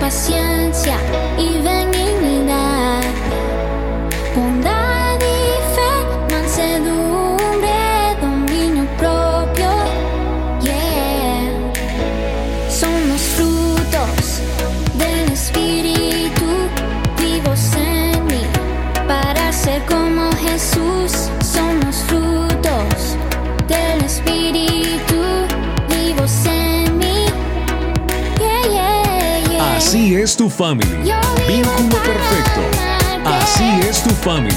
paciencia y ven Vínculo perfecto. Así es tu family.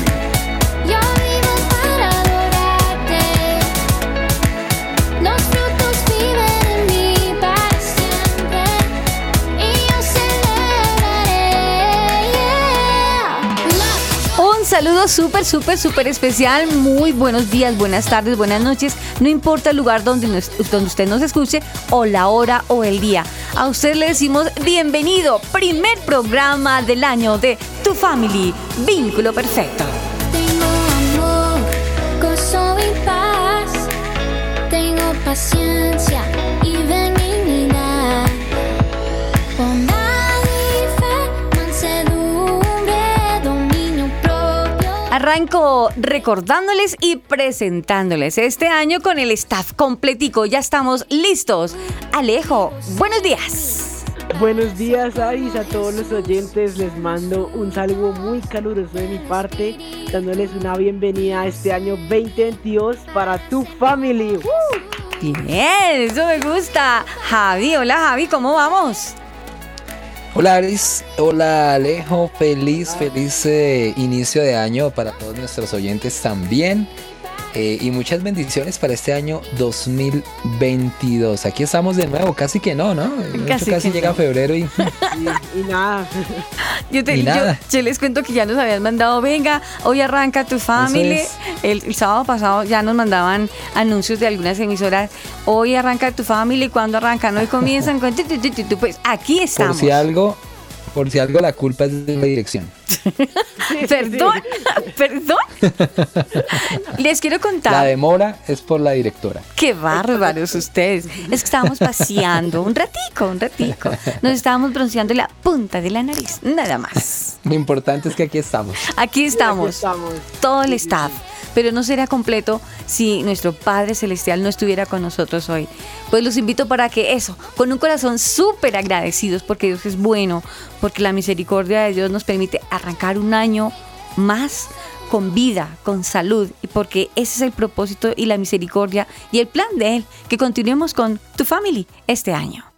Un saludo súper, súper, súper especial. Muy buenos días, buenas tardes, buenas noches. No importa el lugar donde, donde usted nos escuche, o la hora o el día. A usted le decimos bienvenido, primer programa del año de Tu Family, Vínculo Perfecto. Tengo amor, gozo y paz, tengo paciencia Arranco recordándoles y presentándoles este año con el staff completico. Ya estamos listos. Alejo, buenos días. Buenos días, Aris, a todos los oyentes. Les mando un saludo muy caluroso de mi parte, dándoles una bienvenida a este año 2022 para tu family. Bien, eso me gusta. Javi, hola Javi, ¿cómo vamos? Hola Aris, hola Alejo, feliz, feliz eh, inicio de año para todos nuestros oyentes también. Eh, y muchas bendiciones para este año 2022. Aquí estamos de nuevo, casi que no, ¿no? Casi, casi llega febrero y... y, nada. Yo, te, Yo, les cuento que ya nos habían mandado, venga, hoy arranca tu familia. El, sábado pasado ya nos mandaban anuncios de algunas emisoras, hoy arranca tu familia y cuando arrancan, hoy comienzan con... Pues aquí estamos. Por si algo, por si algo la culpa es de la dirección. perdón, perdón. Les quiero contar. La demora es por la directora. Qué bárbaros ustedes. Es que estábamos paseando un ratico, un ratico. Nos estábamos bronceando la punta de la nariz, nada más. Lo importante es que aquí estamos. Aquí estamos. Aquí estamos. Todo el staff pero no sería completo si nuestro Padre Celestial no estuviera con nosotros hoy. Pues los invito para que eso, con un corazón súper agradecidos porque Dios es bueno, porque la misericordia de Dios nos permite arrancar un año más con vida, con salud, y porque ese es el propósito y la misericordia y el plan de Él, que continuemos con tu family este año.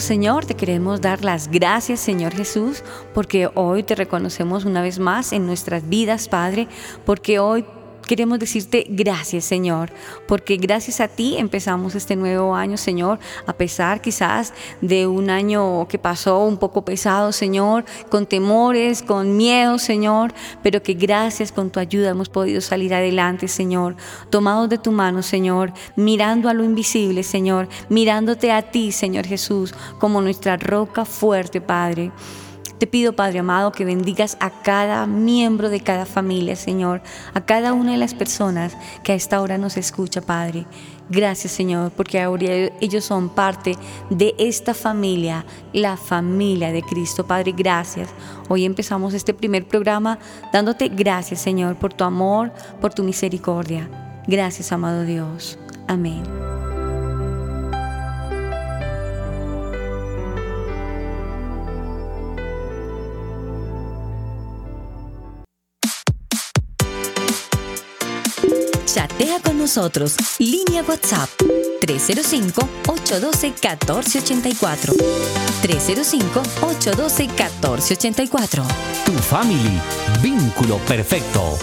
Señor, te queremos dar las gracias, Señor Jesús, porque hoy te reconocemos una vez más en nuestras vidas, Padre, porque hoy Queremos decirte gracias, Señor, porque gracias a ti empezamos este nuevo año, Señor, a pesar quizás de un año que pasó un poco pesado, Señor, con temores, con miedo, Señor, pero que gracias con tu ayuda hemos podido salir adelante, Señor, tomados de tu mano, Señor, mirando a lo invisible, Señor, mirándote a ti, Señor Jesús, como nuestra roca fuerte, Padre. Te pido, Padre amado, que bendigas a cada miembro de cada familia, Señor, a cada una de las personas que a esta hora nos escucha, Padre. Gracias, Señor, porque ahora ellos son parte de esta familia, la familia de Cristo. Padre, gracias. Hoy empezamos este primer programa dándote gracias, Señor, por tu amor, por tu misericordia. Gracias, amado Dios. Amén. Chatea con nosotros. Línea WhatsApp 305-812-1484. 305-812-1484. Tu family, vínculo perfecto.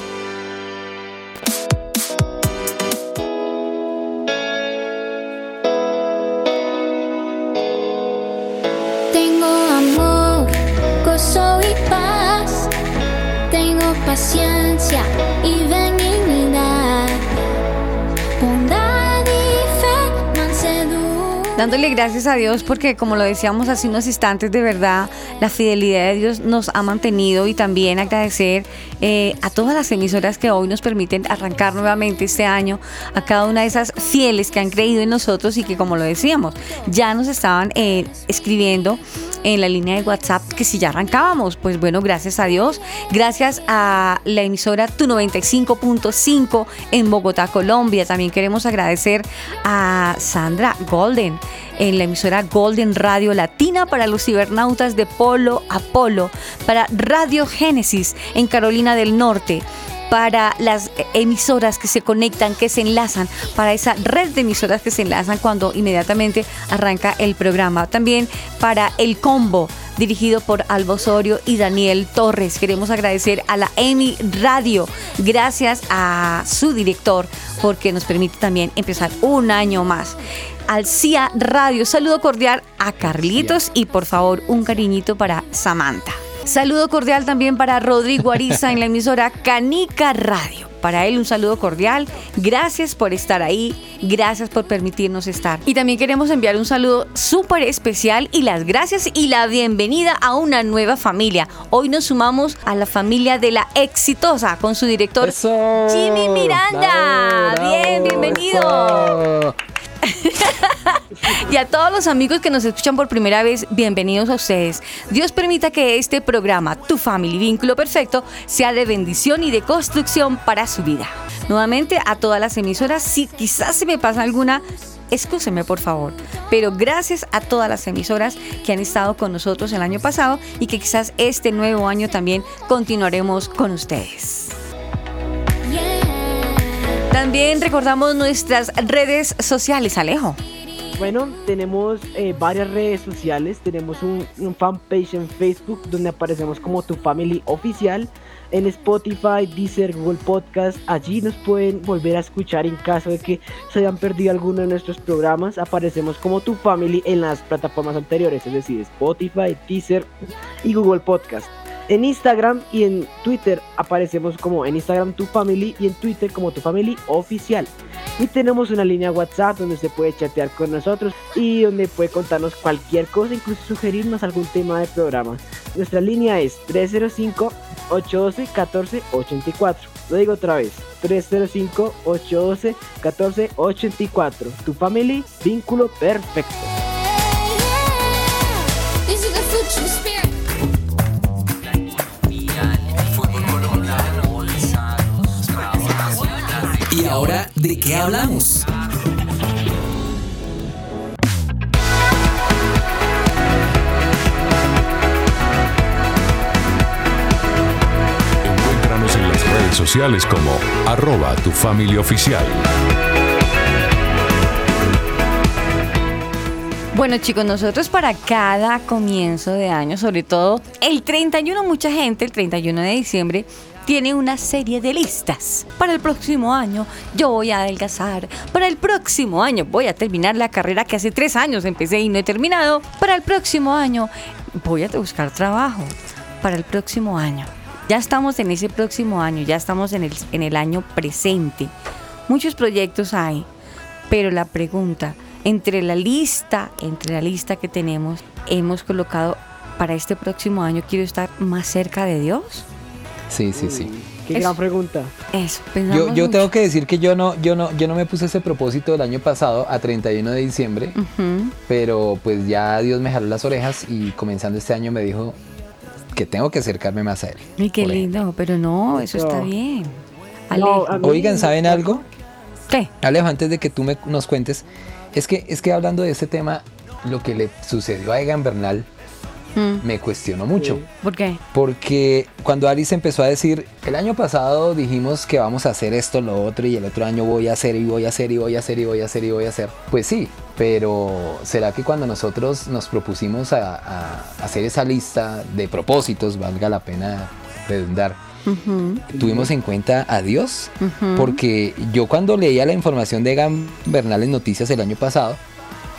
Tengo amor, gozo y paz. Tengo paciencia y benignidad. Dándole gracias a Dios porque como lo decíamos hace unos instantes, de verdad, la fidelidad de Dios nos ha mantenido y también agradecer eh, a todas las emisoras que hoy nos permiten arrancar nuevamente este año, a cada una de esas fieles que han creído en nosotros y que como lo decíamos, ya nos estaban eh, escribiendo en la línea de WhatsApp que si ya arrancábamos, pues bueno, gracias a Dios, gracias a la emisora Tu 95.5 en Bogotá, Colombia. También queremos agradecer a Sandra Golden en la emisora Golden Radio Latina para los cibernautas de Polo a Polo, para Radio Génesis en Carolina del Norte para las emisoras que se conectan, que se enlazan, para esa red de emisoras que se enlazan cuando inmediatamente arranca el programa. También para el combo dirigido por Alba Osorio y Daniel Torres. Queremos agradecer a la EMI Radio, gracias a su director, porque nos permite también empezar un año más. Al CIA Radio, saludo cordial a Carlitos y por favor un cariñito para Samantha. Saludo cordial también para Rodrigo Ariza en la emisora Canica Radio. Para él un saludo cordial. Gracias por estar ahí. Gracias por permitirnos estar. Y también queremos enviar un saludo súper especial y las gracias y la bienvenida a una nueva familia. Hoy nos sumamos a la familia de la exitosa con su director Eso. Jimmy Miranda. Bravo, Bien, bienvenido. eso. Y a todos los amigos que nos escuchan por primera vez, bienvenidos a ustedes. Dios permita que este programa, Tu Family Vínculo Perfecto, sea de bendición y de construcción para su vida. Nuevamente a todas las emisoras, si quizás se me pasa alguna, excúseme por favor. Pero gracias a todas las emisoras que han estado con nosotros el año pasado y que quizás este nuevo año también continuaremos con ustedes. También recordamos nuestras redes sociales, Alejo. Bueno, tenemos eh, varias redes sociales. Tenemos un, un fanpage en Facebook donde aparecemos como Tu Family Oficial. En Spotify, Deezer, Google Podcast. Allí nos pueden volver a escuchar en caso de que se hayan perdido alguno de nuestros programas. Aparecemos como Tu Family en las plataformas anteriores, es decir, Spotify, Deezer y Google Podcast. En Instagram y en Twitter aparecemos como en Instagram Tu Family y en Twitter como Tu Family Oficial. Y tenemos una línea WhatsApp donde se puede chatear con nosotros y donde puede contarnos cualquier cosa, incluso sugerirnos algún tema de programa. Nuestra línea es 305-812-1484. Lo digo otra vez. 305-812-1484. Tu family, vínculo perfecto. Ahora de qué hablamos? Encuéntranos en las redes sociales como arroba tu familia oficial. Bueno chicos, nosotros para cada comienzo de año, sobre todo el 31, mucha gente, el 31 de diciembre, tiene una serie de listas. Para el próximo año yo voy a adelgazar. Para el próximo año voy a terminar la carrera que hace tres años empecé y no he terminado. Para el próximo año voy a buscar trabajo. Para el próximo año. Ya estamos en ese próximo año, ya estamos en el, en el año presente. Muchos proyectos hay, pero la pregunta, entre la lista, entre la lista que tenemos, hemos colocado para este próximo año, quiero estar más cerca de Dios. Sí, sí, sí. Qué Es- gran pregunta. Eso, pensamos Yo, yo tengo que decir que yo no, yo no, yo no me puse ese propósito el año pasado a 31 de diciembre, Ujú. pero pues ya Dios me jaló las orejas y comenzando este año me dijo que tengo que acercarme más a él. Ay, qué ejemplo. lindo, pero no, eso está No. bien. No, Oigan, ¿saben algo? ¿qué? Alejo, antes de que tú me, nos cuentes, es que, es que hablando de este tema, lo que le sucedió a Egan Bernal Mm. me cuestionó mucho. ¿Por qué? Porque cuando Alice empezó a decir, el año pasado dijimos que vamos a hacer esto, lo otro, y el otro año voy a hacer y voy a hacer y voy a hacer y voy a hacer y voy a hacer. Pues sí, pero ¿será que cuando nosotros nos propusimos a, a hacer esa lista de propósitos, valga la pena redundar, Ujú, tuvimos en cuenta a Dios? ujú. Porque yo cuando leía la información de Egan Bernal en Noticias el año pasado,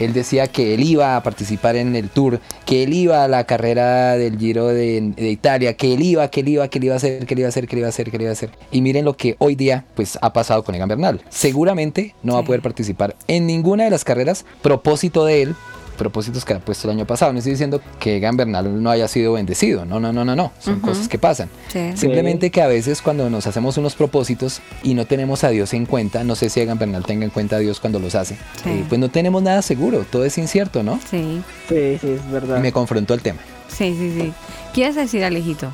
él decía que él iba a participar en el tour, que él iba a la carrera del Giro de, de Italia, que él iba, que él iba, que él iba a hacer, que él iba a hacer, que él iba a hacer, que él iba a hacer. Y miren lo que hoy día pues ha pasado con Egan Bernal. Seguramente no va a poder participar en ninguna de las carreras. Propósito de él propósitos que ha puesto el año pasado. No estoy diciendo que Egan Bernal no haya sido bendecido. No, no, no, no, no. Son cosas que pasan. Sí. Simplemente que a veces cuando nos hacemos unos propósitos y no tenemos a Dios en cuenta, no sé si Egan Bernal tenga en cuenta a Dios cuando los hace, Sí. eh, pues no tenemos nada seguro, todo es incierto, ¿no? Sí, Sí, sí, es verdad. Y me confrontó el tema. sí, sí, sí. ¿Quieres decir, Alejito?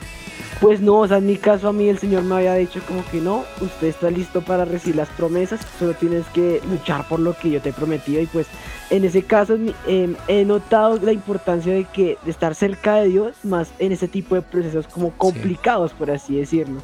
Pues no, o sea, en mi caso a mí el Señor me había dicho como que no, usted está listo para recibir las promesas, solo tienes que luchar por lo que yo te he prometido y pues en ese caso em, he notado la importancia de que de estar cerca de Dios, más en ese tipo de procesos como complicados, por así decirlo.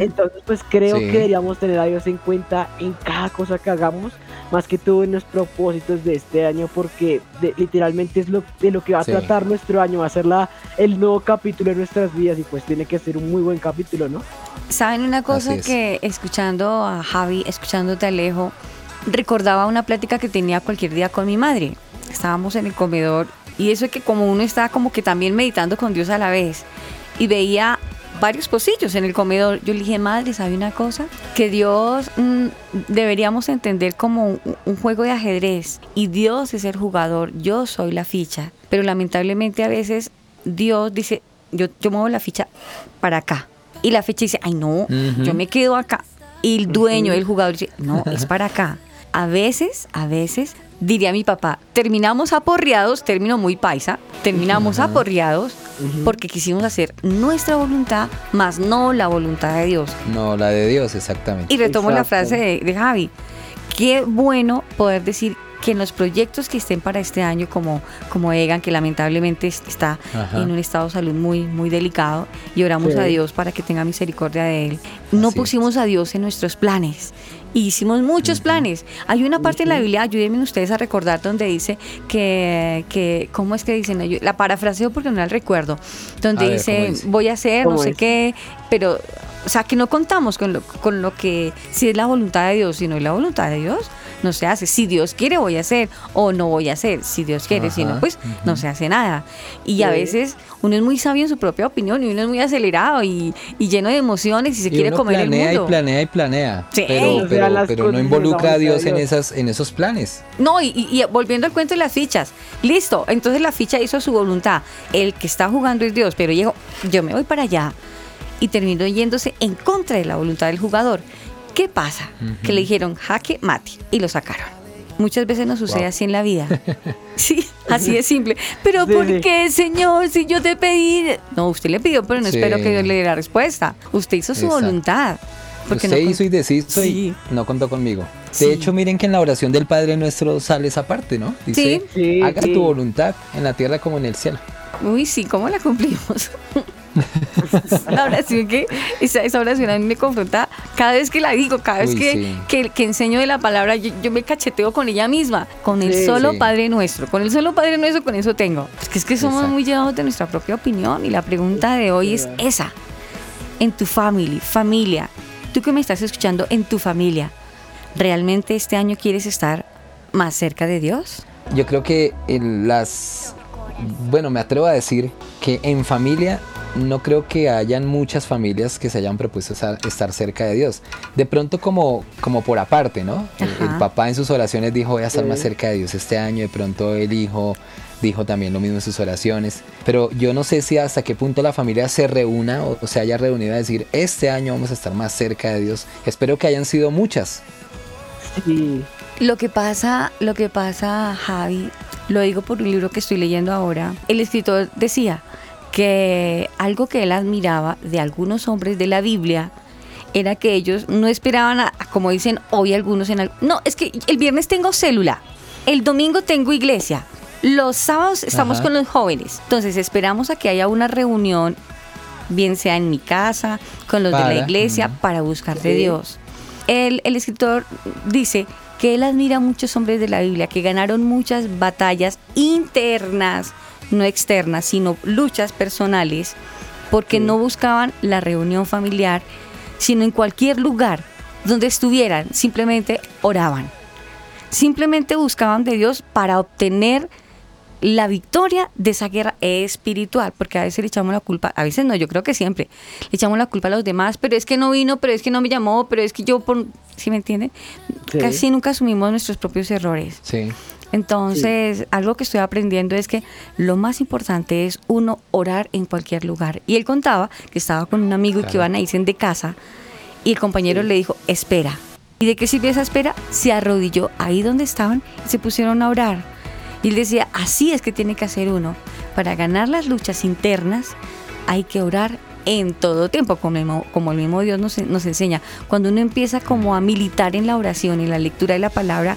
Entonces pues creo Sí. que deberíamos tener a Dios en cuenta en cada cosa que hagamos, más que todo en los propósitos de este año, porque de- literalmente es lo, de lo que va a Sí. tratar nuestro año, va a ser la, el nuevo capítulo de nuestras vidas y pues tiene que ser un muy buen capítulo, ¿no? ¿Saben una cosa es. que escuchando a Javi, escuchándote a Alejo, recordaba una plática que tenía cualquier día con mi madre? Estábamos en el comedor y eso es que como uno está como que también meditando con Dios a la vez y veía varios pocillos en el comedor. Yo le dije, madre, ¿sabe una cosa? Que Dios mm, deberíamos entender como un, un juego de ajedrez y Dios es el jugador, yo soy la ficha. Pero lamentablemente a veces Dios dice, yo, yo muevo la ficha para acá. Y la ficha dice, ay no, yo me quedo acá. Y el dueño, el jugador dice, no, es para acá. A veces, a veces, diría mi papá, terminamos aporreados, término muy paisa, terminamos aporreados porque quisimos hacer nuestra voluntad, más no la voluntad de Dios. No, la de Dios, exactamente. Y retomo la frase de, de Javi. Qué bueno poder decir que en los proyectos que estén para este año, como, como Egan, que lamentablemente es- está Ajá. en un estado de salud muy, muy delicado, y oramos Sí. a Dios para que tenga misericordia de él. No Así es. pusimos a Dios en nuestros planes. Hicimos muchos planes. Hay una parte en la Biblia, ayúdenme ustedes a recordar, donde dice que, que ¿cómo es que dicen? La parafraseo porque no la recuerdo. Donde ver, dice, voy a hacer no ¿Cómo sé es? qué, pero, o sea, que no contamos con lo, con lo que, si es la voluntad de Dios, si no es la voluntad de Dios, no se hace. Si Dios quiere, voy a hacer, o no voy a hacer. Si Dios quiere, si no, pues no se hace nada. Y a veces uno es muy sabio en su propia opinión y uno es muy acelerado y, y lleno de emociones y se Y quiere uno comer el planea mundo. y planea y planea. Sí. Pero, O sea, pero, pero no involucra a Dios en, esas, en esos planes. No, y, y- volviendo al cuento de las fichas. Listo, entonces la ficha hizo su voluntad. El que está jugando es Dios, pero yo me voy para allá y terminó yéndose en contra de la voluntad del jugador. ¿Qué pasa? Que le dijeron jaque mate y lo sacaron. Muchas veces nos sucede Wow. así en la vida. Sí, así de simple. Pero Sí, ¿por sí. qué, Señor, si yo te pedí? No, usted le pidió, pero no Sí. espero que Dios le dé la respuesta. Usted hizo su Exacto. voluntad. Porque Usted no hizo y deshizo Sí. y no contó conmigo. Sí. De hecho, miren que en la oración del Padre Nuestro sale esa parte, ¿no? Dice, haga sí. tu voluntad en la tierra como en el cielo. Uy, sí, ¿cómo la cumplimos? la oración que, esa, esa oración a mí me confronta cada vez que la digo, cada vez Uy, que, sí. que, que enseño de la palabra, yo, yo me cacheteo con ella misma, con el Sí, solo sí. Padre Nuestro, con el solo Padre Nuestro, con eso tengo. Es que es que somos Exacto. muy llevados de nuestra propia opinión y la pregunta de hoy es esa. En tu family, familia, tú que me estás escuchando en tu familia, ¿realmente este año quieres estar más cerca de Dios? Yo creo que en las... Bueno, me atrevo a decir que en familia no creo que hayan muchas familias que se hayan propuesto estar, cerca de Dios. De pronto como, como por aparte, ¿no? El, papá en sus oraciones dijo voy a estar más cerca de Dios este año. De pronto el hijo dijo también lo mismo en sus oraciones. Pero yo no sé si hasta qué punto la familia se reúna o, o se haya reunido a decir este año vamos a estar más cerca de Dios. Espero que hayan sido muchas. Sí, Lo que pasa, lo que pasa, Javi, lo digo por un libro que estoy leyendo ahora. El escritor decía que algo que él admiraba de algunos hombres de la Biblia era que ellos no esperaban a, a como dicen hoy algunos en al- no, es que el viernes tengo célula, el domingo tengo iglesia. Los sábados estamos Ajá. con los jóvenes, entonces esperamos a que haya una reunión, bien sea en mi casa, con los de la iglesia, para buscar de Sí. Dios. El, el escritor dice que él admira a muchos hombres de la Biblia que ganaron muchas batallas internas, no externas, sino luchas personales, porque no buscaban la reunión familiar, sino en cualquier lugar donde estuvieran, simplemente oraban. Simplemente buscaban de Dios para obtener la victoria de esa guerra espiritual, porque a veces le echamos la culpa, a veces no, yo creo que siempre, le echamos la culpa a los demás, pero es que no vino, pero es que no me llamó, pero es que yo, por, ¿sí me entienden? Sí. Casi nunca asumimos nuestros propios errores. Sí. Entonces, algo que estoy aprendiendo es que lo más importante es uno orar en cualquier lugar. Y él contaba que estaba con un amigo y que iban a irse de casa y el compañero le dijo, espera. ¿Y de qué sirvió esa espera? Se arrodilló ahí donde estaban y se pusieron a orar. Y él decía, así es que tiene que hacer uno. Para ganar las luchas internas hay que orar en todo tiempo, como el, mo- como el mismo Dios nos, nos enseña. Cuando uno empieza como a militar en la oración, en la lectura de la palabra,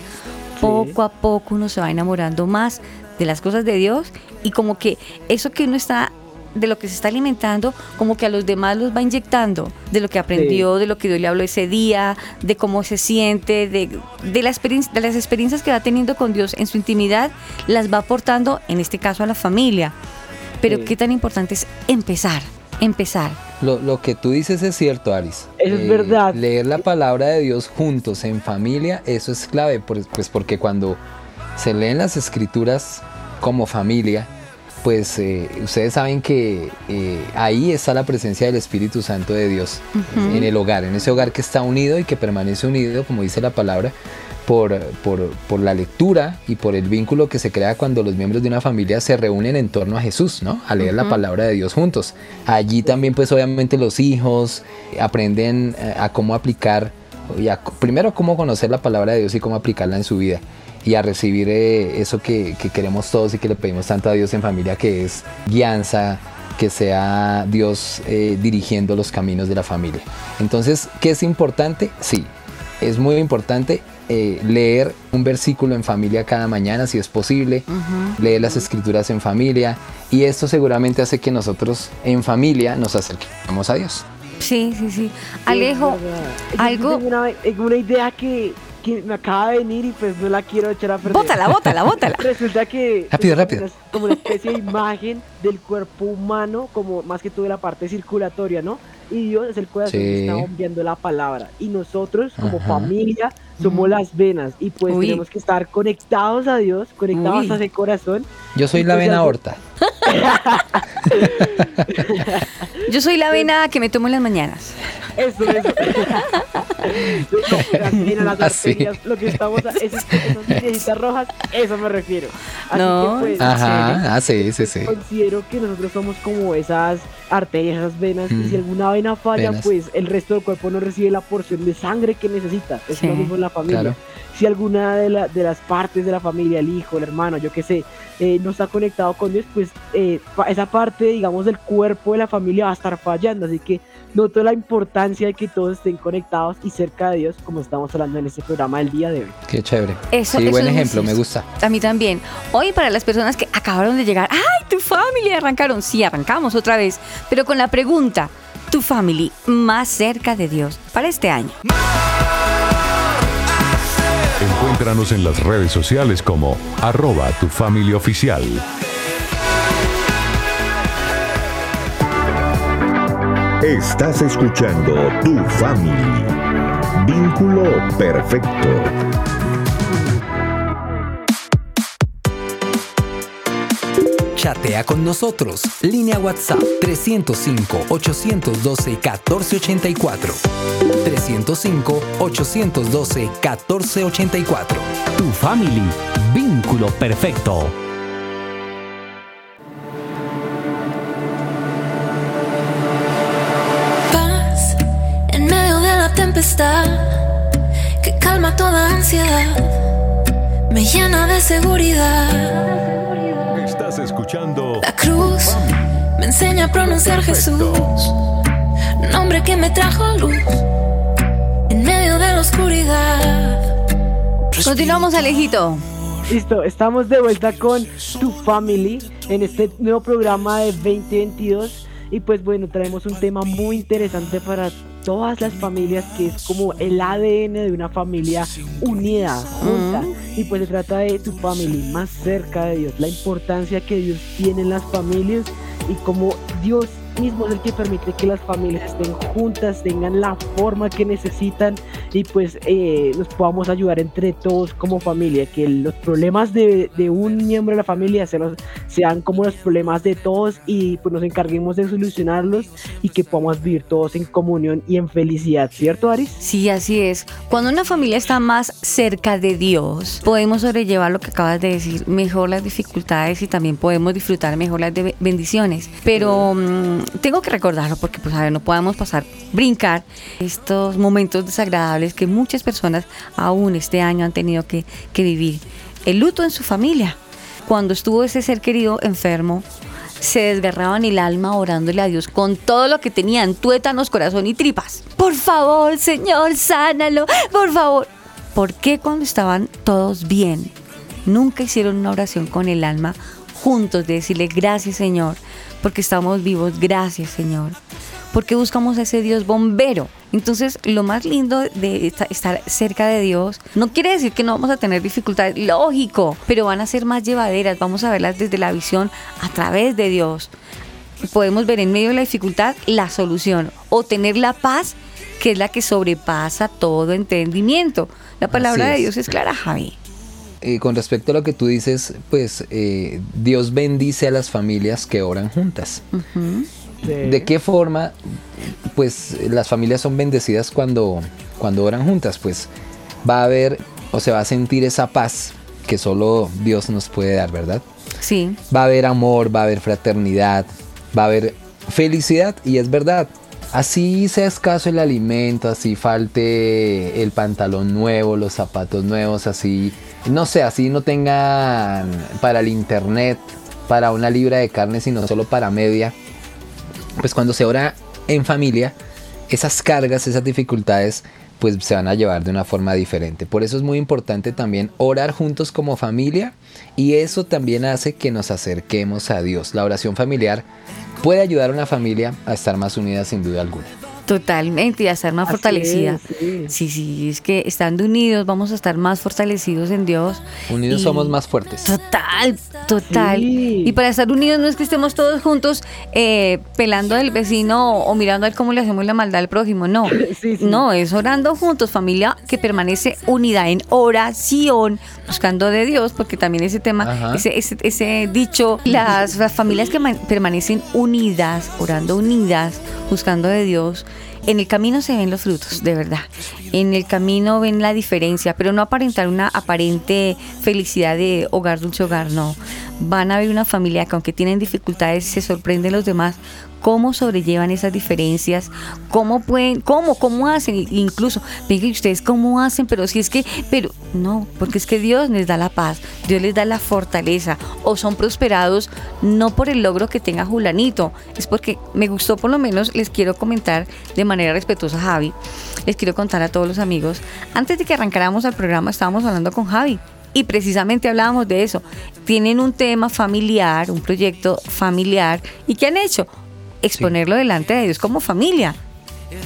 poco a poco uno se va enamorando más de las cosas de Dios y como que eso que uno está de lo que se está alimentando, como que a los demás los va inyectando, de lo que aprendió, de lo que Dios le habló ese día, de cómo se siente, de, de, la experiencia, de las experiencias que va teniendo con Dios en su intimidad, las va aportando, en este caso, a la familia. Pero Sí. qué tan importante es empezar, empezar. Lo, lo que tú dices es cierto, Aris. Eh, es verdad. Leer la palabra de Dios juntos, en familia, eso es clave, por- pues porque cuando se leen las escrituras como familia, pues eh, ustedes saben que eh, ahí está la presencia del Espíritu Santo de Dios en el hogar, en ese hogar que está unido y que permanece unido, como dice la palabra, por, por, por la lectura y por el vínculo que se crea cuando los miembros de una familia se reúnen en torno a Jesús, ¿no? A leer la palabra de Dios juntos. Allí también pues obviamente los hijos aprenden eh, a cómo aplicar, y a- primero cómo conocer la palabra de Dios y cómo aplicarla en su vida y a recibir eh, eso que, que queremos todos y que le pedimos tanto a Dios en familia, que es guianza, que sea Dios eh, dirigiendo los caminos de la familia. Entonces, ¿qué es importante? Sí, es muy importante eh, leer un versículo en familia cada mañana, si es posible, leer las escrituras en familia, y esto seguramente hace que nosotros en familia nos acerquemos a Dios. Sí, sí, sí. Alejo, algo... una idea que, que me acaba de venir y pues no la quiero echar a perder. Bótala, bótala, bótala. Resulta que Rápido, es rápido. Una, como una especie de imagen del cuerpo humano, como más que todo de la parte circulatoria, ¿no? Y Dios es el corazón que Sí. está bombeando la palabra. Y nosotros, como Ajá. familia, somos las venas. Y pues Uy. tenemos que estar conectados a Dios, conectados Uy. a ese corazón. Yo soy la pues vena aorta. Yo soy la avena que me tomo en las mañanas. Eso, eso. las Así. arterias, lo que estamos, a- esas, esas rojas, eso me refiero. Así No, que pues, Ajá, ah, sí, sí, sí. considero que nosotros somos como esas arterias, esas venas, y si Mm. alguna vena falla, Venas. pues el resto del cuerpo no recibe la porción de sangre que necesita. Es lo mismo en la familia. claro. Si alguna de, la- de las partes de la familia, el hijo, el hermano, yo qué sé, eh, no está conectado con Dios, pues eh, esa parte, digamos, del cuerpo de la familia va a estar fallando. Así que noto la importancia de que todos estén conectados y cerca de Dios, como estamos hablando en este programa del día de hoy. Qué chévere. Eso- sí, eso buen ejemplo, me gusta. A mí también. Hoy para las personas que acabaron de llegar, ¡ay, tu familia! Arrancaron. Sí, arrancamos otra vez. Pero con la pregunta, ¿tu family más cerca de Dios para este año? Encuéntranos en las redes sociales como arroba tu familia oficial. Estás escuchando Tu Family. Vínculo perfecto. Chatea con nosotros. Línea WhatsApp 305-812-1484. 305-812-1484. Tu family. Vínculo perfecto. Paz en medio de la tempestad que calma toda ansiedad, me llena de seguridad. Escuchando La cruz me enseña a pronunciar Jesús, nombre que me trajo luz en medio de la oscuridad. Continuamos, Alejito. Listo, estamos de vuelta con Tu Family en este nuevo programa de 2022. Y pues bueno, traemos un tema muy interesante para todas las familias que es como el ADN de una familia unida, junta. Y pues se trata de tu familia más cerca de Dios, la importancia que Dios tiene en las familias y cómo Dios mismo es el que permite que las familias estén juntas, tengan la forma que necesitan y pues eh, nos podamos ayudar entre todos como familia, que los problemas de, de un miembro de la familia sean, sean como los problemas de todos y pues nos encarguemos de solucionarlos y que podamos vivir todos en comunión y en felicidad, ¿cierto Aris? Sí, así es. Cuando una familia está más cerca de Dios, podemos sobrellevar lo que acabas de decir, mejor las dificultades y también podemos disfrutar mejor las de- bendiciones. Pero mm, tengo que recordarlo porque pues a ver, no podemos pasar, brincar estos momentos desagradables que muchas personas aún este año han tenido que, que vivir. El luto en su familia. Cuando estuvo ese ser querido enfermo, se desgarraban el alma orándole a Dios con todo lo que tenían, tuétanos, corazón y tripas. Por favor, Señor, sánalo, por favor. ¿Por qué cuando estaban todos bien, nunca hicieron una oración con el alma juntos de decirle gracias, Señor, porque estamos vivos, gracias, Señor? Porque buscamos a ese Dios bombero. Entonces, lo más lindo de esta- estar cerca de Dios no quiere decir que no vamos a tener dificultades, lógico, pero van a ser más llevaderas, vamos a verlas desde la visión a través de Dios. Podemos ver en medio de la dificultad la solución o tener la paz que es la que sobrepasa todo entendimiento. La palabra de. Dios es clara, Javi. Eh, con respecto a lo que tú dices, pues eh, Dios bendice a las familias que oran juntas. ¿De qué forma, pues las familias son bendecidas cuando, cuando oran juntas? Pues va a haber o se va a sentir esa paz que solo Dios nos puede dar, ¿verdad? Sí, Va a haber amor, va a haber fraternidad, va a haber felicidad y es verdad. Así sea escaso el alimento, así falte el pantalón nuevo, los zapatos nuevos, así, no sé, así no tengan para el internet, para una libra de carne, sino solo para media. Pues cuando se ora en familia, esas cargas, esas dificultades, pues se van a llevar de una forma diferente. Por eso es muy importante también orar juntos como familia y eso también hace que nos acerquemos a Dios. La oración familiar puede ayudar a una familia a estar más unida sin duda alguna. Totalmente y a estar más Así fortalecida. es, sí. Sí, sí, es que estando unidos vamos a estar más fortalecidos en Dios. Unidos Y- somos más fuertes. Total, total. Sí. Y para estar unidos no es que estemos todos juntos eh, pelando al vecino o, o mirando a ver cómo le hacemos la maldad al prójimo, no. Sí, sí. No, es orando juntos, familia que permanece unida en oración, buscando de Dios, porque también ese tema, ese, ese, ese dicho, las, las familias que man- permanecen unidas, orando unidas, buscando de Dios, en el camino se ven los frutos, de verdad. En el camino ven la diferencia, pero no aparentar una aparente felicidad de hogar, dulce hogar, no. Van a ver una familia que aunque tienen dificultades, se sorprenden los demás cómo sobrellevan esas diferencias, cómo pueden, cómo, cómo hacen, incluso, venga, ¿y ustedes cómo hacen? Pero si es que, pero no, porque es que Dios les da la paz, Dios les da la fortaleza, o son prosperados no por el logro que tenga Julanito, es porque me gustó por lo menos, les quiero comentar de manera respetuosa, Javi, les quiero contar a todos los amigos, antes de que arrancáramos al programa estábamos hablando con Javi. Y precisamente hablábamos de eso. Tienen un tema familiar, un proyecto familiar. ¿Y qué han hecho? Exponerlo delante de Dios como familia.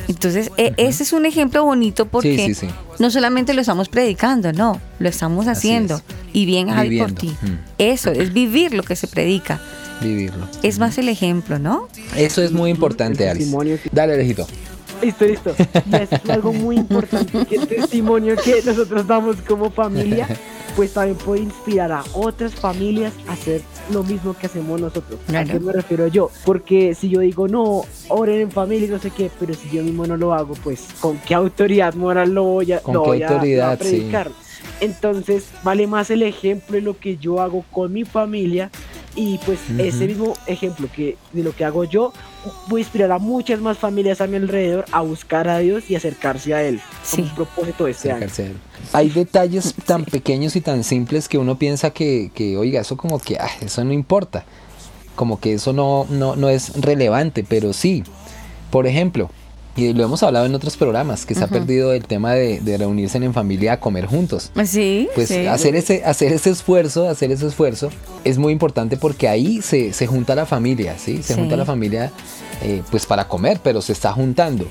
Entonces, e- ese es un ejemplo bonito porque Sí, sí, sí. no solamente lo estamos predicando, no, lo estamos haciendo. es. Y bien, Javi, por ti. Mm. Eso, es vivir lo que se predica. Vivirlo. Es más el ejemplo, ¿no? Eso es muy importante, que- Dale, Alejito. Listo, listo. Y es algo muy importante, que el testimonio que nosotros damos como familia, pues también puede inspirar a otras familias a hacer lo mismo que hacemos nosotros. ¿A qué me refiero yo? Porque si yo digo, no, oren en familia y no sé qué, pero si yo mismo no lo hago, pues ¿con qué autoridad moral lo voy a, ¿Con lo qué voy a- lo voy a autoridad, sí. predicar? Entonces, vale más el ejemplo de lo que yo hago con mi familia y pues ese mismo ejemplo que de lo que hago yo voy a inspirar a muchas más familias a mi alrededor a buscar a Dios y acercarse a Él. Como Sí. un propósito de este año. Hay detalles tan pequeños y tan simples que uno piensa que, que, oiga, eso como que, ah, eso no importa. Como que eso no, no, no es relevante, pero sí. Por ejemplo, y lo hemos hablado en otros programas, que se ha perdido el tema de, de reunirse en familia a comer juntos. Sí. Pues sí. hacer ese, hacer ese esfuerzo, hacer ese esfuerzo es muy importante porque ahí se, se junta la familia, ¿sí? Se Sí. junta la familia eh, pues para comer, pero se está juntando.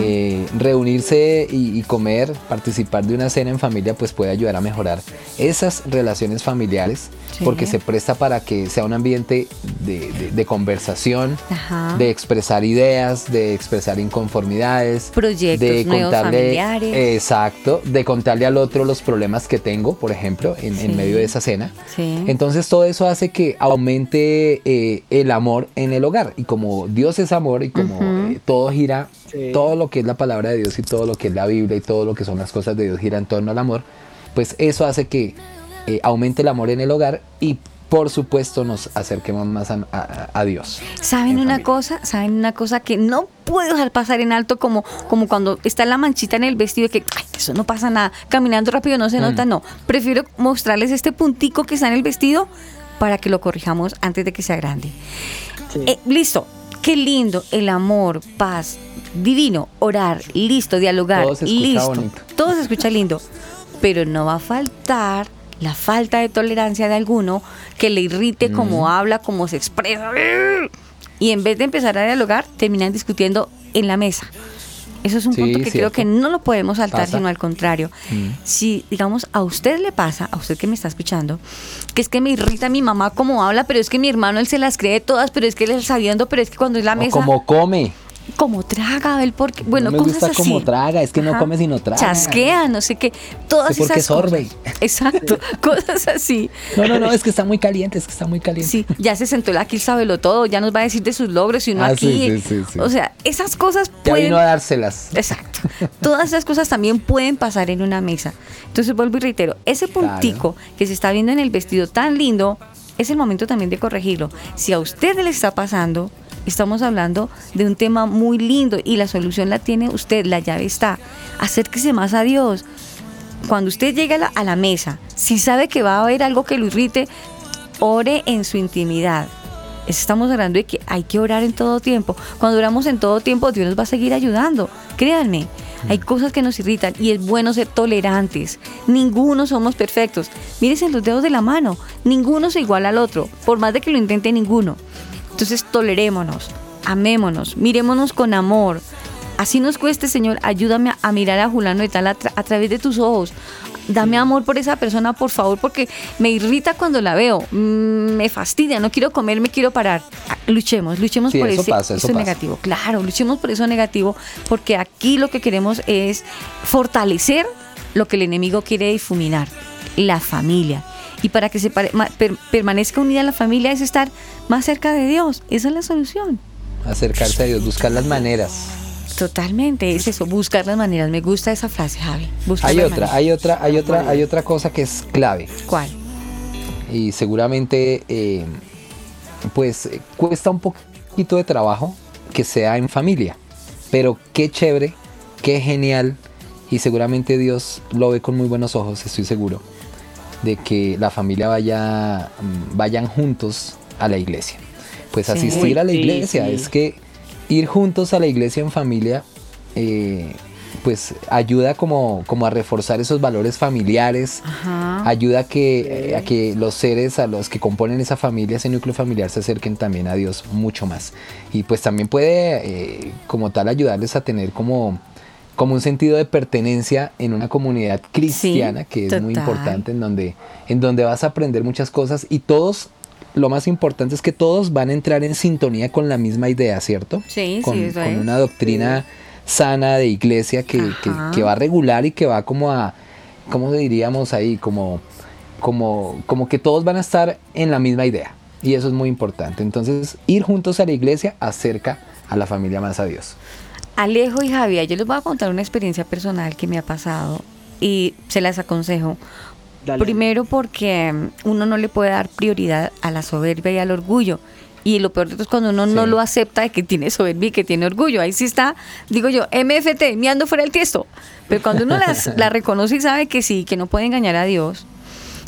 Eh, reunirse y, y comer, participar de una cena en familia, pues puede ayudar a mejorar esas relaciones familiares Sí. porque se presta para que sea un ambiente de, de- de conversación, Ajá. de expresar ideas, de expresar inconformidades, Proyectos de nuevos contarle, familiares. exacto, de contarle al otro los problemas que tengo, por ejemplo, en, medio de esa cena. Sí. Entonces todo eso hace que aumente eh, el amor en el hogar y como Dios es amor y como Ujú. eh, todo gira, Sí. todo lo que es la palabra de Dios y todo lo que es la Biblia y todo lo que son las cosas de Dios gira en torno al amor, pues eso hace que eh, aumente el amor en el hogar y por supuesto nos acerquemos más a, a- a Dios. ¿Saben en una familia. cosa? ¿Saben una cosa que no puedo dejar pasar en alto como, como cuando está la manchita en el vestido que "Ay, eso no pasa nada, caminando rápido no se Mm. nota, no. Prefiero mostrarles este puntico que está en el vestido para que lo corrijamos antes de que sea grande. Sí. Eh, listo, qué lindo, el amor, paz, divino, orar, listo, dialogar, Todo se escucha listo. bonito. Todo se escucha lindo, pero no va a faltar la falta de tolerancia de alguno que le irrite cómo habla, cómo se expresa. Y en vez de empezar a dialogar, terminan discutiendo en la mesa. Eso es un Sí, punto que creo que no lo podemos saltar, Pasa. sino al contrario. Mm. Si, digamos, a usted le pasa, a usted que me está escuchando, que es que me irrita mi mamá cómo habla, pero es que mi hermano él se las cree todas, pero es que él es sabiendo, pero es que cuando es la O mesa, como come. Como traga, él porque, bueno, no me cosas gusta así. como traga, es que no come sino traga. Chasquea, no sé qué, todas porque esas sorbe. cosas. Exacto, cosas así. No, no, no, es que está muy caliente, es que está muy caliente. Sí, ya se sentó el aquí sábelo todo, ya nos va a decir de sus logros y uno Ah, aquí. sí, sí, sí. O sea, esas cosas Ya pueden vino a dárselas. Exacto. Todas esas cosas también pueden pasar en una mesa. Entonces vuelvo y reitero, ese puntico que se está viendo en el vestido tan lindo, es el momento también de corregirlo. Si a usted le está pasando, estamos hablando de un tema muy lindo y la solución la tiene usted, la llave está. Acérquese más a Dios. Cuando usted llegue a la, a la mesa, si sabe que va a haber algo que lo irrite, ore en su intimidad. Estamos hablando de que hay que orar en todo tiempo. Cuando oramos en todo tiempo, Dios nos va a seguir ayudando. Créanme, hay cosas que nos irritan y es bueno ser tolerantes. Ninguno somos perfectos. Mírense en los dedos de la mano. Ninguno es igual al otro. Por más de que lo intente ninguno. Entonces tolerémonos, amémonos, mirémonos con amor. Así nos cueste, Señor, ayúdame a, mirar a Julano de tal a, tra- a través de tus ojos. Dame amor por esa persona, por favor, porque me irrita cuando la veo. Mm, Me fastidia, no quiero comer, me quiero parar. Ah, Luchemos, luchemos Sí, por eso ese, pasa, eso ese pasa. negativo. Claro, luchemos por eso negativo, porque aquí lo que queremos es fortalecer lo que el enemigo quiere difuminar, la familia. Y para que se per- permanezca unida la familia es estar más cerca de Dios. Esa es la solución. Acercarse a Dios, buscar las maneras. Totalmente, es eso, buscar las maneras. Me gusta esa frase, Javi. Buscar Hay otra, maneras. hay otra, hay otra, hay otra cosa que es clave. ¿Cuál? y seguramente eh, pues eh, cuesta un poquito de trabajo que sea en familia, pero qué chévere, qué genial y seguramente Dios lo ve con muy buenos ojos, estoy seguro, de que la familia vaya mm, vayan juntos a la iglesia. Pues Sí. asistir a la iglesia, sí. es que ir juntos a la iglesia en familia eh, pues ayuda como, como a reforzar esos valores familiares, Ajá. ayuda a que, a que los seres, a los que componen esa familia, ese núcleo familiar, se acerquen también a Dios mucho más. Y pues también puede, eh, como tal, ayudarles a tener como, como un sentido de pertenencia en una comunidad cristiana, que es muy importante, en donde, en donde vas a aprender muchas cosas y todos, lo más importante es que todos van a entrar en sintonía con la misma idea, ¿cierto? Sí, sí, con, una doctrina sana de iglesia que, que- que va a regular y que va como a, ¿cómo diríamos ahí? Como, como, como que todos van a estar en la misma idea. Y eso es muy importante. Entonces, ir juntos a la iglesia acerca a la familia más a Dios. Alejo y Javier, yo les voy a contar una experiencia personal que me ha pasado y se las aconsejo. Dale. Primero porque mm, uno no le puede dar prioridad a la soberbia y al orgullo. Y lo peor de todo es cuando uno no lo acepta de que tiene soberbia y que tiene orgullo. Ahí sí está, digo yo, MFT, me ando fuera del tiesto. Pero cuando uno las, la reconoce y sabe que sí, que no puede engañar a Dios,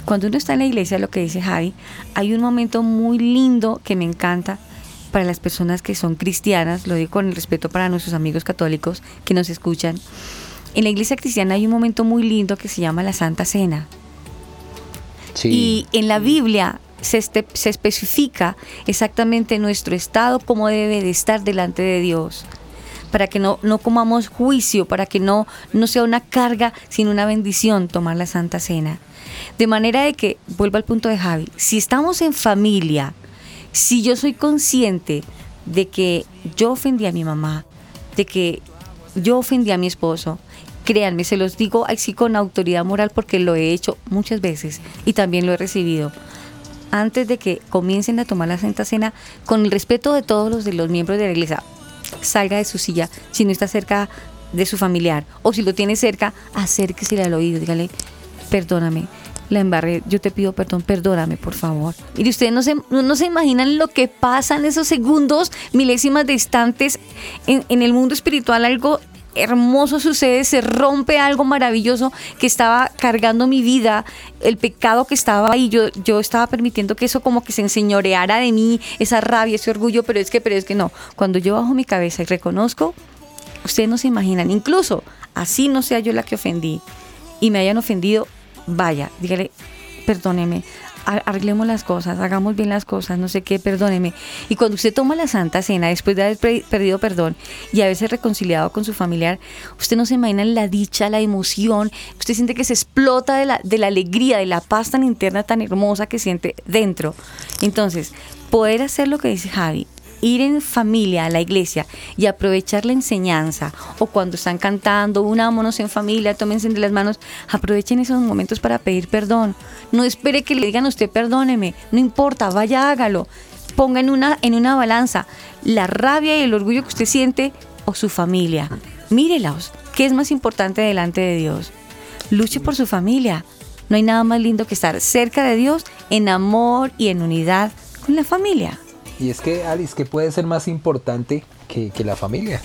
cuando uno está en la iglesia, lo que dice Javi, hay un momento muy lindo que me encanta para las personas que son cristianas, lo digo con el respeto para nuestros amigos católicos que nos escuchan, en la iglesia cristiana hay un momento muy lindo que se llama la Santa Cena. Sí. Y en la Biblia se, este- se especifica exactamente nuestro estado, cómo debe de estar delante de Dios, para que no, no comamos juicio, para que no, no sea una carga, sino una bendición tomar la Santa Cena. De manera de que, vuelvo al punto de Javi, si estamos en familia, si yo soy consciente de que yo ofendí a mi mamá, de que yo ofendí a mi esposo, créanme, se los digo así con autoridad moral porque lo he hecho muchas veces y también lo he recibido. Antes de que comiencen a tomar la Santa Cena, con el respeto de todos los de los miembros de la iglesia, salga de su silla si no está cerca de su familiar o si lo tiene cerca, acérquese al oído, dígale, perdóname, la embarré, yo te pido perdón, perdóname, por favor. Y ustedes no se, no, se imaginan lo que pasa en esos segundos, milésimas de instantes en, en el mundo espiritual, algo hermoso sucede, se rompe algo maravilloso que estaba cargando mi vida, el pecado que estaba ahí, yo, yo estaba permitiendo que eso como que se enseñoreara de mí, esa rabia, ese orgullo, pero es que, pero es que no, cuando yo bajo mi cabeza y reconozco, ustedes no se imaginan, incluso así no sea yo la que ofendí y me hayan ofendido, vaya, dígale, perdóneme, ar- arreglemos las cosas, hagamos bien las cosas, no sé qué, perdóneme. Y cuando usted toma la Santa Cena, después de haber perdido perdón y haberse reconciliado con su familiar, usted no se imagina la dicha, la emoción, usted siente que se explota de la, de la alegría, de la paz tan interna, tan hermosa que siente dentro. Entonces, poder hacer lo que dice Javi, ir en familia a la iglesia y aprovechar la enseñanza o cuando están cantando, unámonos en familia, tómense de las manos, aprovechen esos momentos para pedir perdón. No espere que le digan a usted perdóneme, no importa, vaya hágalo. Ponga en una, en una balanza la rabia y el orgullo que usted siente o su familia. Mírelos, ¿qué es más importante delante de Dios? Luche por su familia. No hay nada más lindo que estar cerca de Dios en amor y en unidad con la familia. Y es que, Alice, ¿qué puede ser más importante que, que la familia?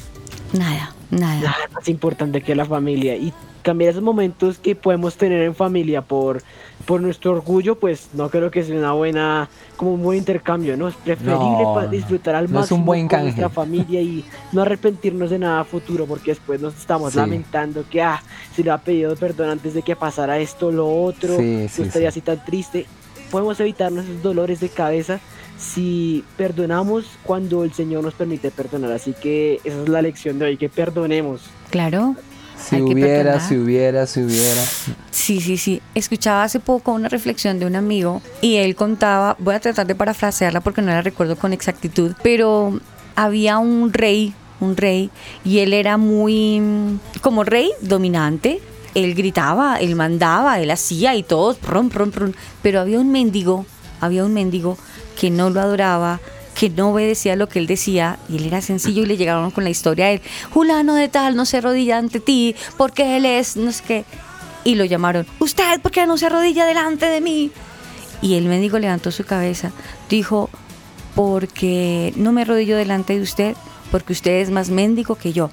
Nada, nada. nada más importante que la familia y cambiar esos momentos que podemos tener en familia por, por nuestro orgullo, pues no creo que sea una buena, como un buen intercambio, ¿no? Es preferible No, disfrutar al No es un máximo buen con canje. nuestra familia y no arrepentirnos de nada a futuro, porque después nos estamos Sí. lamentando que, ah, si le ha pedido perdón antes de que pasara esto, lo otro, Sí, sí, estaría sí. así tan triste. Podemos evitarnos esos dolores de cabeza si perdonamos cuando el Señor nos permite perdonar. Así que esa es la lección de hoy, que perdonemos. Claro. Si Hay hubiera, si hubiera, si hubiera. Sí, sí, sí. Escuchaba hace poco una reflexión de un amigo y él contaba, voy a tratar de parafrasearla porque no la recuerdo con exactitud, pero había un rey, un rey, y él era muy, mm, como rey, dominante. Él gritaba, él mandaba, él hacía y todo, prum, prum, prum. pero había un mendigo, había un mendigo que no lo adoraba, que no obedecía lo que él decía y él era sencillo y le llegaron con la historia a él, Julano de tal no se arrodilla ante ti porque él es no sé qué. Y lo llamaron, usted por qué no se arrodilla delante de mí y el mendigo levantó su cabeza, dijo, porque no me arrodillo delante de usted porque usted es más mendigo que yo.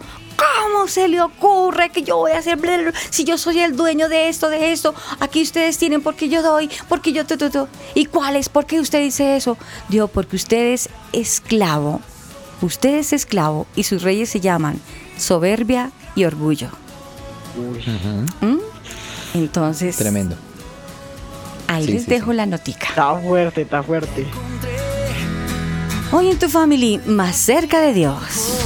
¿Cómo se le ocurre que yo voy a hacer bla, bla, bla? si yo soy el dueño de esto, de esto? Aquí ustedes tienen porque yo doy, porque yo tu, tu, tu. ¿Y cuál es? ¿Por qué usted dice eso? Digo, porque usted es esclavo. Usted es esclavo y sus reyes se llaman soberbia y orgullo. ¿Mm? Entonces, Tremendo. ahí Sí, les sí, dejo sí. la notica. Está fuerte, está fuerte. Hoy en tu family, más cerca de Dios.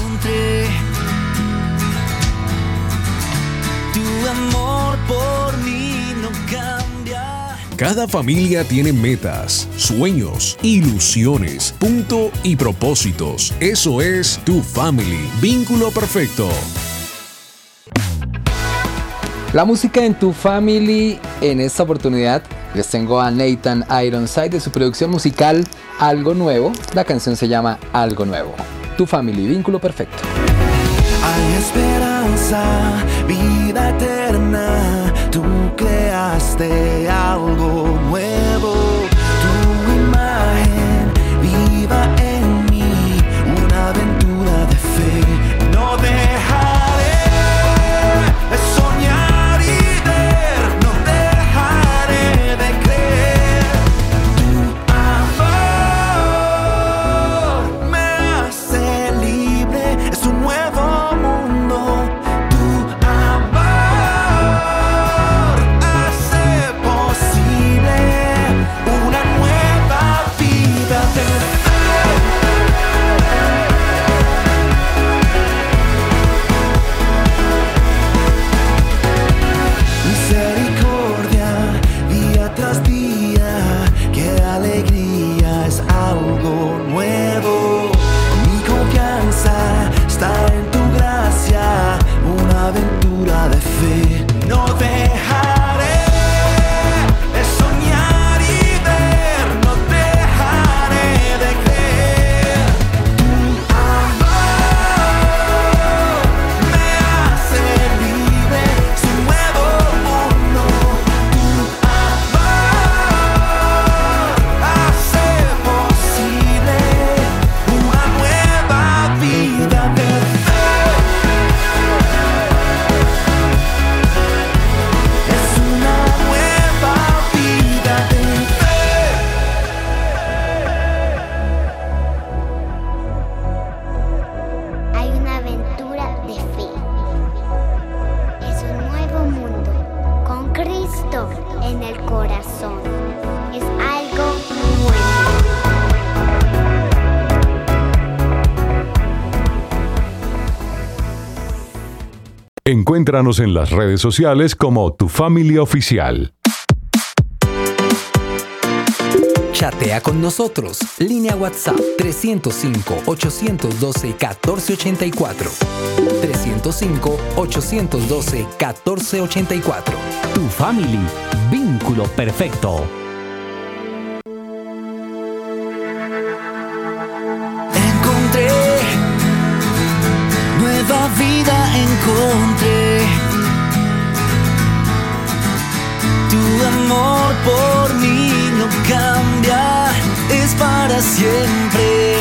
Amor por mí no cambia. Cada familia tiene metas, sueños, ilusiones, punto y propósitos. Eso es tu family. Vínculo perfecto. La música en tu family, en esta oportunidad les tengo a Nathan Ironside de su producción musical Algo Nuevo. La canción se llama Algo Nuevo. Tu family, vínculo perfecto. Hay vida eterna. Tú creaste algo nuevo. Encuéntranos en las redes sociales como Tu Familia Oficial. Chatea con nosotros. Línea WhatsApp 305-812-1484. 305-812-1484. Tu family. Vínculo perfecto. Siempre.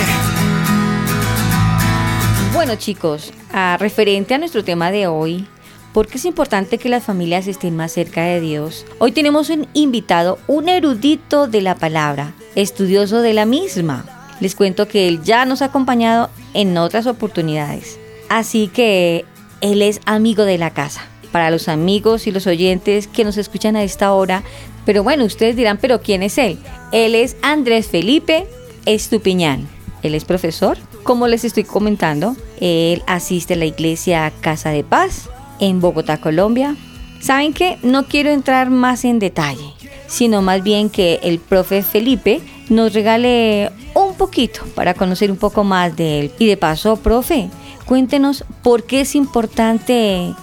Bueno chicos, a referente a nuestro tema de hoy, ¿por qué es importante que las familias estén más cerca de Dios? Hoy tenemos un invitado, un erudito de la palabra, estudioso de la misma. Les cuento que él ya nos ha acompañado en otras oportunidades. Así que él es amigo de la casa. Para los amigos y los oyentes que nos escuchan a esta hora, pero bueno, ustedes dirán, pero ¿quién es él? Él es Andrés Felipe Estupiñán. Él es profesor. Como les estoy comentando, él asiste a la iglesia Casa de Paz en Bogotá, Colombia. ¿Saben qué? No quiero entrar más en detalle, sino más bien que el profe Felipe nos regale un poquito para conocer un poco más de él. Y de paso, profe, cuéntenos por qué es importante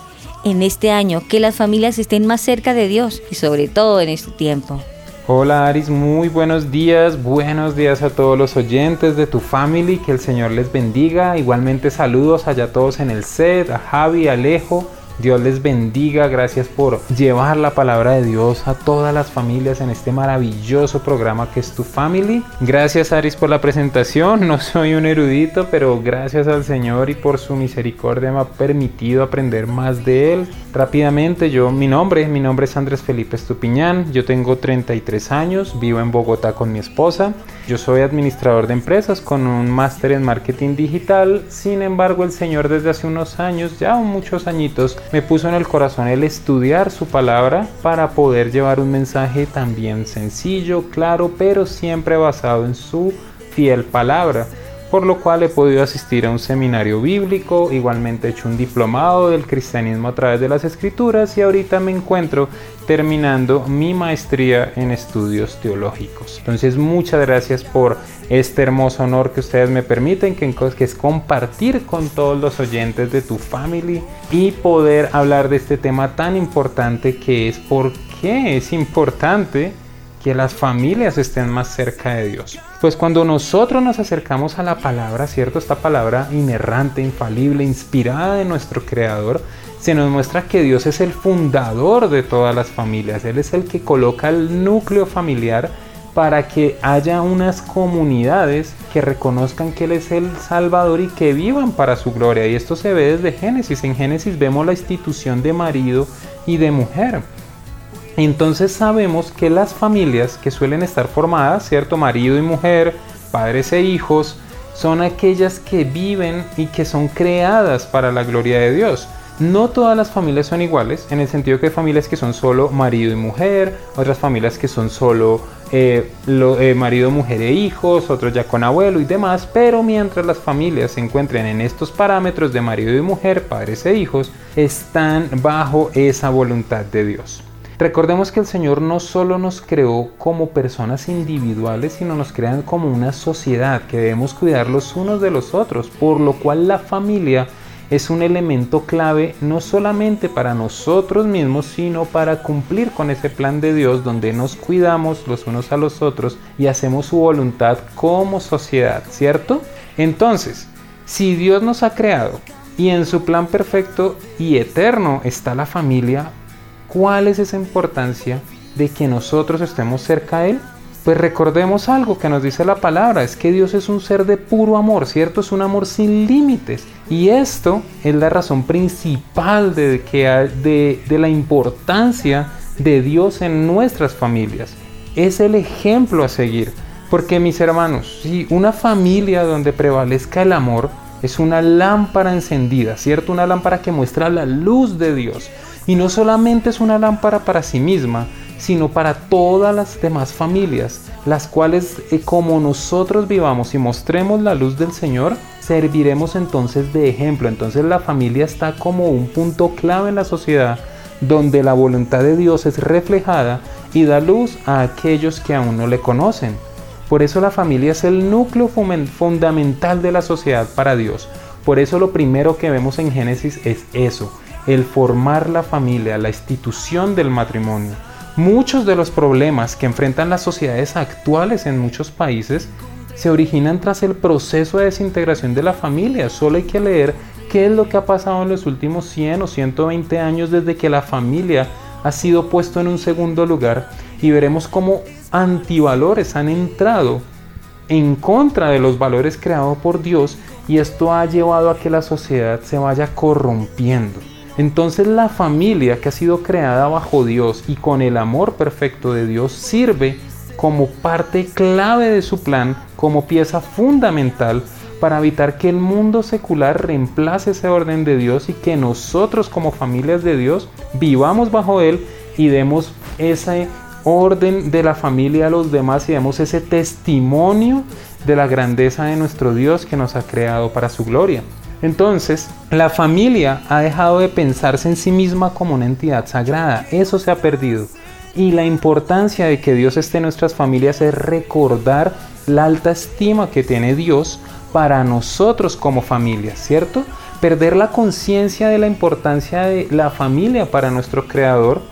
en este año que las familias estén más cerca de Dios y sobre todo en este tiempo. Hola Aris, muy buenos días, buenos días a todos los oyentes de tu family, que el Señor les bendiga. Igualmente saludos allá a todos en el set, a Javi, Alejo, Dios les bendiga, gracias por llevar la palabra de Dios a todas las familias en este maravilloso programa que es tu family. Gracias Aris por la presentación, no soy un erudito, pero gracias al Señor y por su misericordia me ha permitido aprender más de Él. Rápidamente, yo, mi nombre, mi nombre es Andrés Felipe Estupiñán, yo tengo 33 años, vivo en Bogotá con mi esposa, yo soy administrador de empresas con un máster en marketing digital, sin embargo el Señor desde hace unos años, ya muchos añitos, me puso en el corazón el estudiar su palabra para poder llevar un mensaje también sencillo, claro, pero siempre basado en su fiel palabra por lo cual he podido asistir a un seminario bíblico, igualmente he hecho un diplomado del cristianismo a través de las escrituras y ahorita me encuentro terminando mi maestría en estudios teológicos. Entonces muchas gracias por este hermoso honor que ustedes me permiten, que, es compartir con todos los oyentes de tu family y poder hablar de este tema tan importante que es por qué es importante que las familias estén más cerca de Dios. Pues cuando nosotros nos acercamos a la palabra, ¿cierto? Esta palabra inerrante, infalible, inspirada de nuestro Creador, se nos muestra que Dios es el fundador de todas las familias. Él es el que coloca el núcleo familiar para que haya unas comunidades que reconozcan que Él es el Salvador y que vivan para su gloria. Y esto se ve desde Génesis. En Génesis vemos la institución de marido y de mujer. Entonces sabemos que las familias que suelen estar formadas, ¿cierto? Marido y mujer, padres e hijos, son aquellas que viven y que son creadas para la gloria de Dios. No todas las familias son iguales, en el sentido que hay familias que son solo marido y mujer, otras familias que son solo eh, eh, marido, mujer e hijos, otros ya con abuelo y demás, pero mientras las familias se encuentren en estos parámetros de marido y mujer, padres e hijos, están bajo esa voluntad de Dios. Recordemos que el Señor no solo nos creó como personas individuales, sino nos crean como una sociedad que debemos cuidar los unos de los otros, por lo cual la familia es un elemento clave no solamente para nosotros mismos, sino para cumplir con ese plan de Dios donde nos cuidamos los unos a los otros y hacemos su voluntad como sociedad, ¿cierto? Entonces, si Dios nos ha creado y en su plan perfecto y eterno está la familia, ¿Cuál es esa importancia de que nosotros estemos cerca de Él? Pues recordemos algo que nos dice la palabra, es que Dios es un ser de puro amor, ¿cierto? Es un amor sin límites. Y esto es la razón principal de, que, de, de la importancia de Dios en nuestras familias. Es el ejemplo a seguir. Porque mis hermanos, si una familia donde prevalezca el amor es una lámpara encendida, ¿cierto? Una lámpara que muestra la luz de Dios. Y no solamente es una lámpara para sí misma, sino para todas las demás familias, las cuales eh, como nosotros vivamos y mostremos la luz del Señor, serviremos entonces de ejemplo. Entonces la familia está como un punto clave en la sociedad donde la voluntad de Dios es reflejada y da luz a aquellos que aún no le conocen. Por eso la familia es el núcleo fundamental de la sociedad para Dios. Por eso lo primero que vemos en Génesis es eso, el formar la familia, la institución del matrimonio. Muchos de los problemas que enfrentan las sociedades actuales en muchos países se originan tras el proceso de desintegración de la familia. Solo hay que leer qué es lo que ha pasado en los últimos 100 o 120 años desde que la familia ha sido puesto en un segundo lugar y veremos cómo antivalores han entrado en contra de los valores creados por Dios y esto ha llevado a que la sociedad se vaya corrompiendo. Entonces la familia que ha sido creada bajo Dios y con el amor perfecto de Dios sirve como parte clave de su plan, como pieza fundamental para evitar que el mundo secular reemplace ese orden de Dios y que nosotros como familias de Dios vivamos bajo él y demos ese orden de la familia a los demás y demos ese testimonio de la grandeza de nuestro Dios que nos ha creado para su gloria. Entonces, la familia ha dejado de pensarse en sí misma como una entidad sagrada. Eso se ha perdido. Y la importancia de que Dios esté en nuestras familias es recordar la alta estima que tiene Dios para nosotros como familia, ¿cierto? Perder la conciencia de la importancia de la familia para nuestro Creador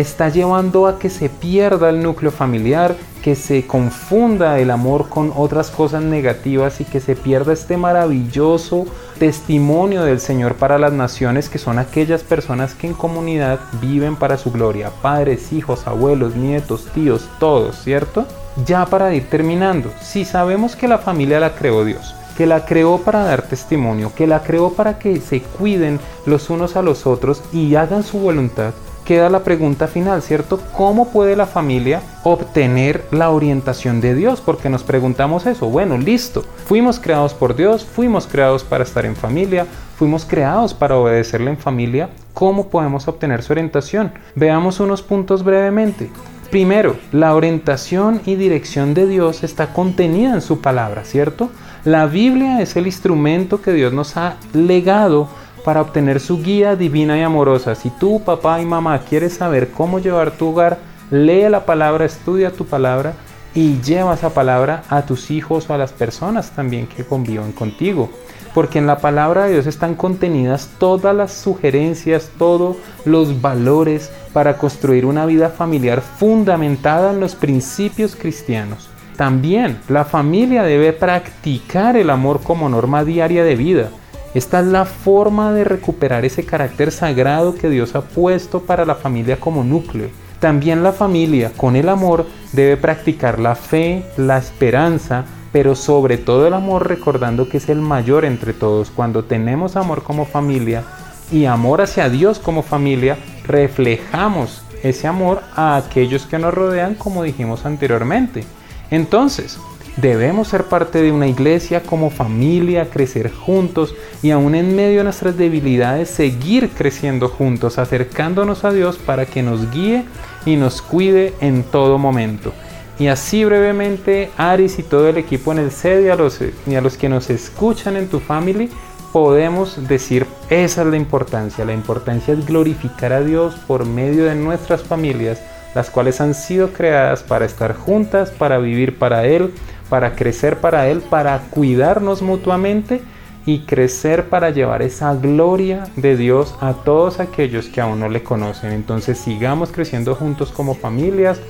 está llevando a que se pierda el núcleo familiar, que se confunda el amor con otras cosas negativas y que se pierda este maravilloso testimonio del Señor para las naciones, que son aquellas personas que en comunidad viven para su gloria, padres, hijos, abuelos, nietos, tíos, todos, ¿cierto? Ya para ir terminando, si sabemos que la familia la creó Dios, que la creó para dar testimonio, que la creó para que se cuiden los unos a los otros y hagan su voluntad, queda la pregunta final, ¿cierto? ¿Cómo puede la familia obtener la orientación de Dios? Porque nos preguntamos eso. Bueno, listo. Fuimos creados por Dios, fuimos creados para estar en familia, fuimos creados para obedecerle en familia. ¿Cómo podemos obtener su orientación? Veamos unos puntos brevemente. Primero, la orientación y dirección de Dios está contenida en su palabra, ¿cierto? La Biblia es el instrumento que Dios nos ha legado para obtener su guía divina y amorosa. Si tú, papá y mamá, quieres saber cómo llevar tu hogar, lee la palabra, estudia tu palabra y lleva esa palabra a tus hijos o a las personas también que conviven contigo. Porque en la palabra de Dios están contenidas todas las sugerencias, todos los valores para construir una vida familiar fundamentada en los principios cristianos. También la familia debe practicar el amor como norma diaria de vida esta es la forma de recuperar ese carácter sagrado que Dios ha puesto para la familia como núcleo. También la familia, con el amor, debe practicar la fe, la esperanza, pero sobre todo el amor recordando que es el mayor entre todos. Cuando tenemos amor como familia y amor hacia Dios como familia, reflejamos ese amor a aquellos que nos rodean como dijimos anteriormente. Entonces, Debemos ser parte de una iglesia como familia, crecer juntos y aún en medio de nuestras debilidades seguir creciendo juntos, acercándonos a Dios para que nos guíe y nos cuide en todo momento. Y así brevemente, Aris y todo el equipo en el sede y y a los que nos escuchan en tu family, podemos decir, esa es la importancia. La importancia es glorificar a Dios por medio de nuestras familias, las cuales han sido creadas para estar juntas, para vivir para Él, para crecer para Él, para cuidarnos mutuamente y crecer para llevar esa gloria de Dios a todos aquellos que aún no le conocen. Entonces sigamos creciendo juntos como familias,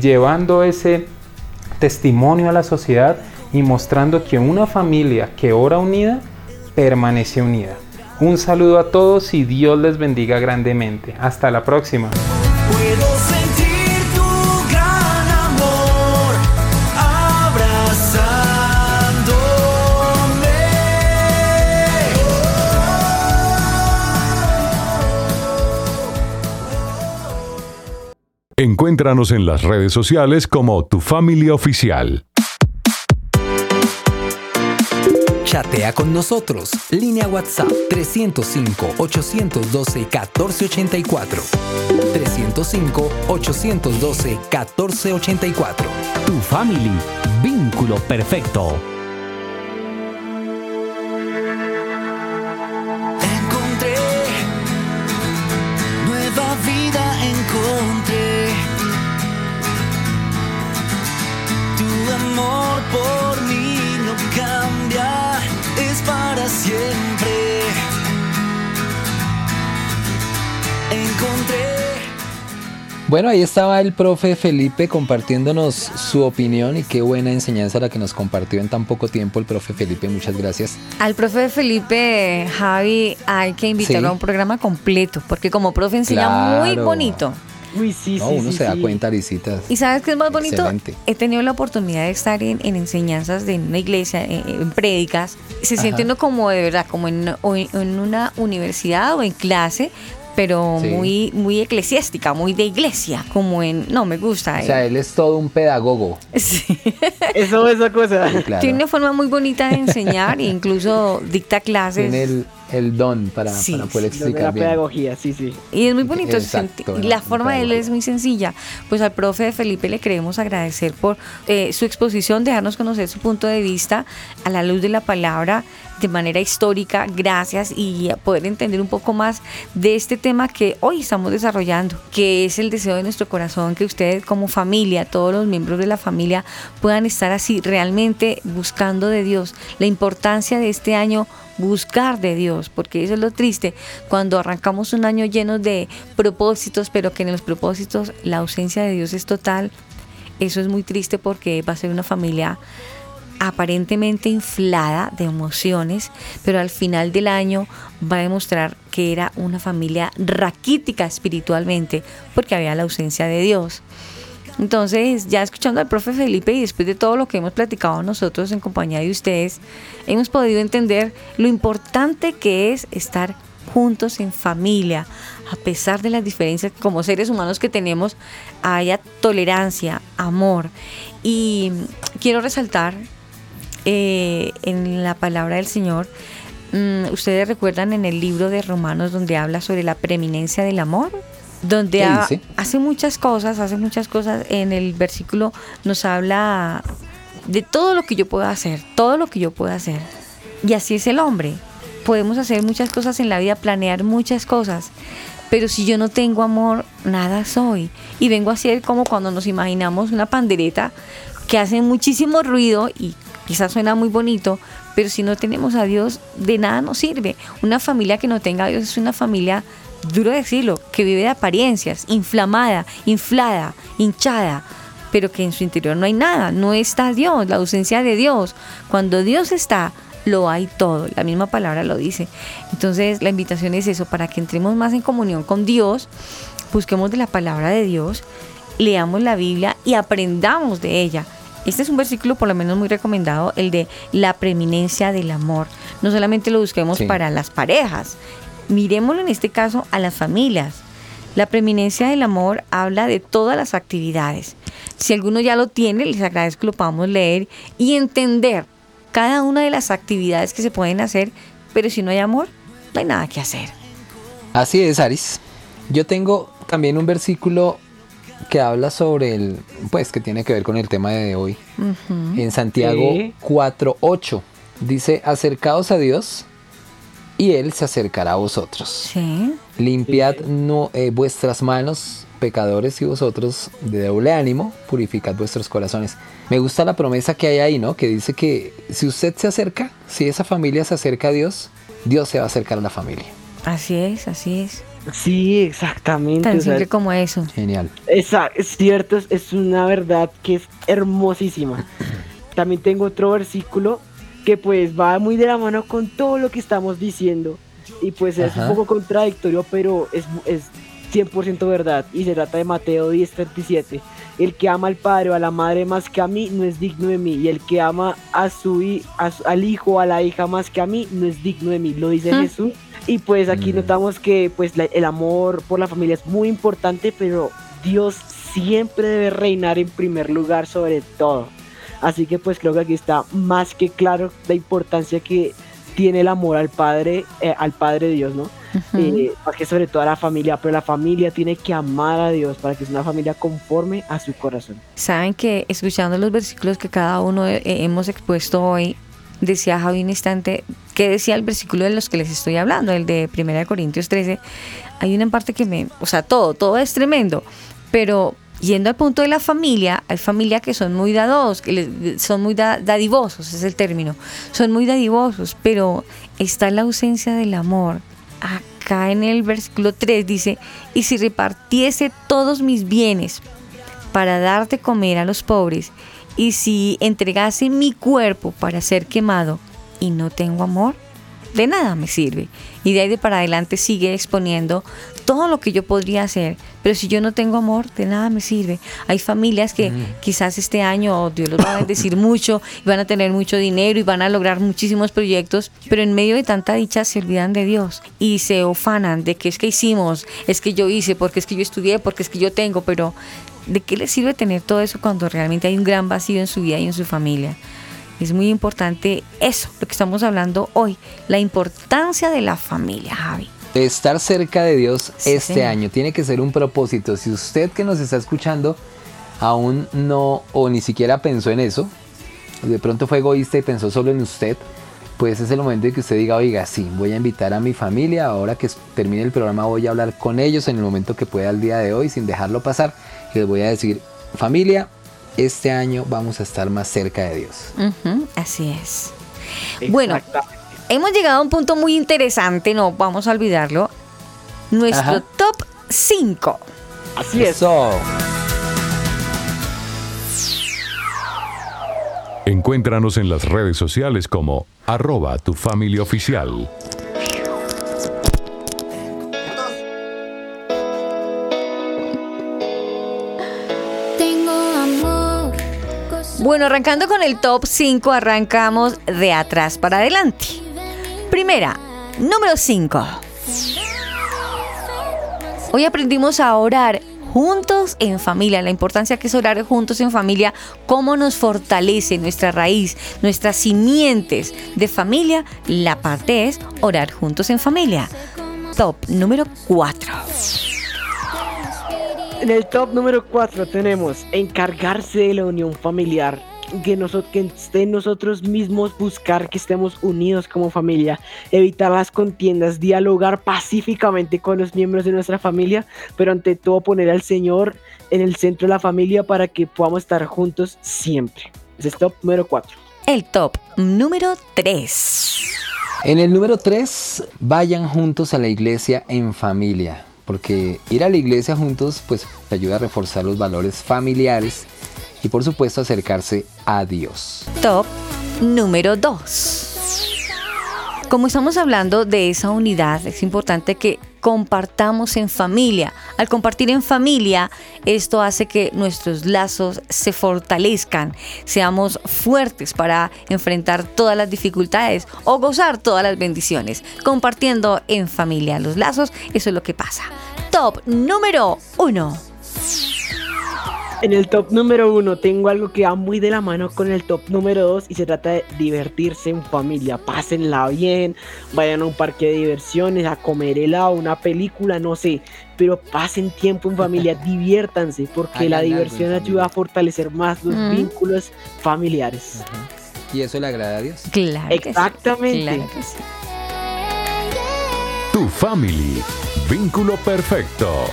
llevando ese testimonio a la sociedad y mostrando que una familia que ora unida permanece unida. Un saludo a todos y Dios les bendiga grandemente. Hasta la próxima. Encuéntranos en las redes sociales como Tu Familia Oficial. Chatea con nosotros. Línea WhatsApp 305-812-1484. 305-812-1484. Tu family. Vínculo perfecto. Bueno, ahí estaba el profe Felipe compartiéndonos su opinión y qué buena enseñanza la que nos compartió en tan poco tiempo el profe Felipe. Muchas gracias. Al profe Felipe Javi hay que invitarlo Sí. a un programa completo, porque como profe enseña muy Claro. bonito. Uy, sí, No, sí, uno sí, se da cuenta, Arisitas. ¿Y sabes qué es más bonito? Excelente. He tenido la oportunidad de estar en, en enseñanzas de una iglesia, en, en prédicas. Se Ajá. siente uno como de verdad, como en una universidad o en clase, pero Sí. muy, muy eclesiástica, muy de iglesia, como en... No, me gusta. O sea, él es todo un pedagogo. Sí. Eso, esa cosa. Claro. Tiene una forma muy bonita de enseñar e incluso dicta clases. Tiene el, el don para, Sí, para poder de la explicar bien. pedagogía, sí, sí. Y es muy bonito. Exacto, y la forma de él es muy sencilla. Pues al profe Felipe le queremos agradecer por eh, su exposición, dejarnos conocer su punto de vista a la luz de la palabra de manera histórica. Gracias y poder entender un poco más de este tema que hoy estamos desarrollando, que es el deseo de nuestro corazón, que ustedes como familia, todos los miembros de la familia puedan estar así realmente buscando de Dios. La importancia de este año buscar de Dios, porque eso es lo triste, cuando arrancamos un año lleno de propósitos, pero que en los propósitos la ausencia de Dios es total, eso es muy triste porque va a ser una familia aparentemente inflada de emociones, pero al final del año va a demostrar que era una familia raquítica espiritualmente, porque había la ausencia de Dios. Entonces, ya escuchando al profe Felipe y después de todo lo que hemos platicado nosotros en compañía de ustedes, hemos podido entender lo importante que es estar juntos en familia, a pesar de las diferencias como seres humanos que tenemos, haya tolerancia, amor. Y quiero resaltar eh, en la palabra del Señor, mm, ustedes recuerdan en el libro de Romanos donde habla sobre la preeminencia del amor, donde hace muchas cosas, hace muchas cosas. En el versículo nos habla de todo lo que yo puedo hacer, todo lo que yo puedo hacer. Y así es el hombre. Podemos hacer muchas cosas en la vida, planear muchas cosas. Pero si yo no tengo amor, nada soy. Y vengo a ser como cuando nos imaginamos una pandereta que hace muchísimo ruido y quizás suena muy bonito, pero si no tenemos a Dios, de nada nos sirve. Una familia que no tenga a Dios es una familia, duro decirlo, que vive de apariencias, inflamada, inflada, hinchada, pero que en su interior no hay nada, no está Dios, la ausencia de Dios. Cuando Dios está, lo hay todo, la misma palabra lo dice. Entonces la invitación es eso, para que entremos más en comunión con Dios, busquemos de la palabra de Dios, leamos la Biblia y aprendamos de ella. Este es un versículo por lo menos muy recomendado, el de la preeminencia del amor. No solamente lo busquemos Sí. para las parejas, miremoslo en este caso a las familias. La preeminencia del amor habla de todas las actividades. Si alguno ya lo tiene, les agradezco que lo podamos leer y entender cada una de las actividades que se pueden hacer, pero si no hay amor, no hay nada que hacer. Así es, Aris. Yo tengo también un versículo que habla sobre el, pues que tiene que ver con el tema de hoy. En Santiago Sí. 4:8 dice, acercaos a Dios y Él se acercará a vosotros. Sí. Limpiad no, eh, vuestras manos, pecadores, y vosotros de doble ánimo, purificad vuestros corazones. Me gusta la promesa que hay ahí, ¿no? Que dice que si usted se acerca, si esa familia se acerca a Dios, Dios se va a acercar a la familia. Así es, así es. Sí, exactamente. Tan o sea, simple como eso. Genial. Esa, es cierto, es, es una verdad que es hermosísima. También tengo otro versículo que pues va muy de la mano con todo lo que estamos diciendo. Y pues es Ajá. un poco contradictorio, pero es, es 100% verdad. Y se trata de Mateo 10:37. El que ama al padre o a la madre más que a mí no es digno de mí. Y el que ama a su, hi- a su- al hijo o a la hija más que a mí no es digno de mí. Lo dice Mm. Jesús. Y pues aquí Mm. notamos que pues la- el amor por la familia es muy importante, pero Dios siempre debe reinar en primer lugar sobre todo. Así que pues creo que aquí está más que claro la importancia que tiene el amor al Padre, eh, al Padre Dios, ¿no? Eh, para que sobre todo a la familia, pero la familia tiene que amar a Dios para que sea una familia conforme a su corazón. Saben que escuchando los versículos que cada uno eh, hemos expuesto hoy, decía Javi un instante, ¿qué decía el versículo de los que les estoy hablando? El de 1 Corintios 13. Hay una parte que me, o sea, todo, todo es tremendo, pero yendo al punto de la familia, hay familias que son muy dados, que son muy da- dadivosos, es el término, son muy dadivosos, pero está la ausencia del amor. Acá en el versículo 3 dice, y si repartiese todos mis bienes para dar de comer a los pobres, y si entregase mi cuerpo para ser quemado y no tengo amor, de nada me sirve. Y de ahí de para adelante sigue exponiendo todo lo que yo podría hacer, pero si yo no tengo amor, de nada me sirve. Hay familias que quizás este año Dios los va a bendecir mucho, y van a tener mucho dinero y van a lograr muchísimos proyectos, pero en medio de tanta dicha se olvidan de Dios y se ufanan de que es que hicimos, es que yo hice, porque es que yo estudié, porque es que yo tengo, pero ¿de qué les sirve tener todo eso cuando realmente hay un gran vacío en su vida y en su familia? Es muy importante eso, lo que estamos hablando hoy, la importancia de la familia, Javi. Estar cerca de Dios Sí, este señor. año tiene que ser un propósito. Si usted que nos está escuchando aún no o ni siquiera pensó en eso, de pronto fue egoísta y pensó solo en usted, pues es el momento de que usted diga, oiga, sí, voy a invitar a mi familia, ahora que termine el programa voy a hablar con ellos en el momento que pueda el día de hoy sin dejarlo pasar y les voy a decir, familia, este año vamos a estar más cerca de Dios. Así es. Bueno, hemos llegado a un punto muy interesante, no vamos a olvidarlo. Nuestro Ajá. top 5. Así es. Eso. Encuéntranos en las redes sociales como arroba tu familia oficial. Bueno, arrancando con el top 5, arrancamos de atrás para adelante. Primera, número 5. Hoy aprendimos a orar juntos en familia, la importancia que es orar juntos en familia, cómo nos fortalece nuestra raíz, nuestras simientes de familia. La parte es orar juntos en familia. Top número 4. En el top número 4 tenemos encargarse de la unión familiar. Que, nosotros, que esté en nosotros mismos buscar que estemos unidos como familia, evitar las contiendas, dialogar pacíficamente con los miembros de nuestra familia, pero ante todo poner al Señor en el centro de la familia para que podamos estar juntos siempre. Ese es top número 4. El top número 3. En el número 3, vayan juntos a la iglesia en familia, porque ir a la iglesia juntos pues ayuda a reforzar los valores familiares y por supuesto acercarse a Dios. Top número 2. Como estamos hablando de esa unidad, es importante que compartamos en familia. Al compartir en familia, esto hace que nuestros lazos se fortalezcan, seamos fuertes para enfrentar todas las dificultades o gozar todas las bendiciones. Compartiendo en familia los lazos, eso es lo que pasa. Top número 1. En el top número uno tengo algo que va muy de la mano con el top número dos y se trata de divertirse en familia. Pásenla bien, vayan a un parque de diversiones, a comer helado, una película, no sé. Pero pasen tiempo en familia, diviértanse, porque la diversión ayuda a fortalecer más los Mm. vínculos familiares. ¿Y eso le agrada a Dios? Claro. que sí, Exactamente. claro que sí. Tu family. Vínculo perfecto.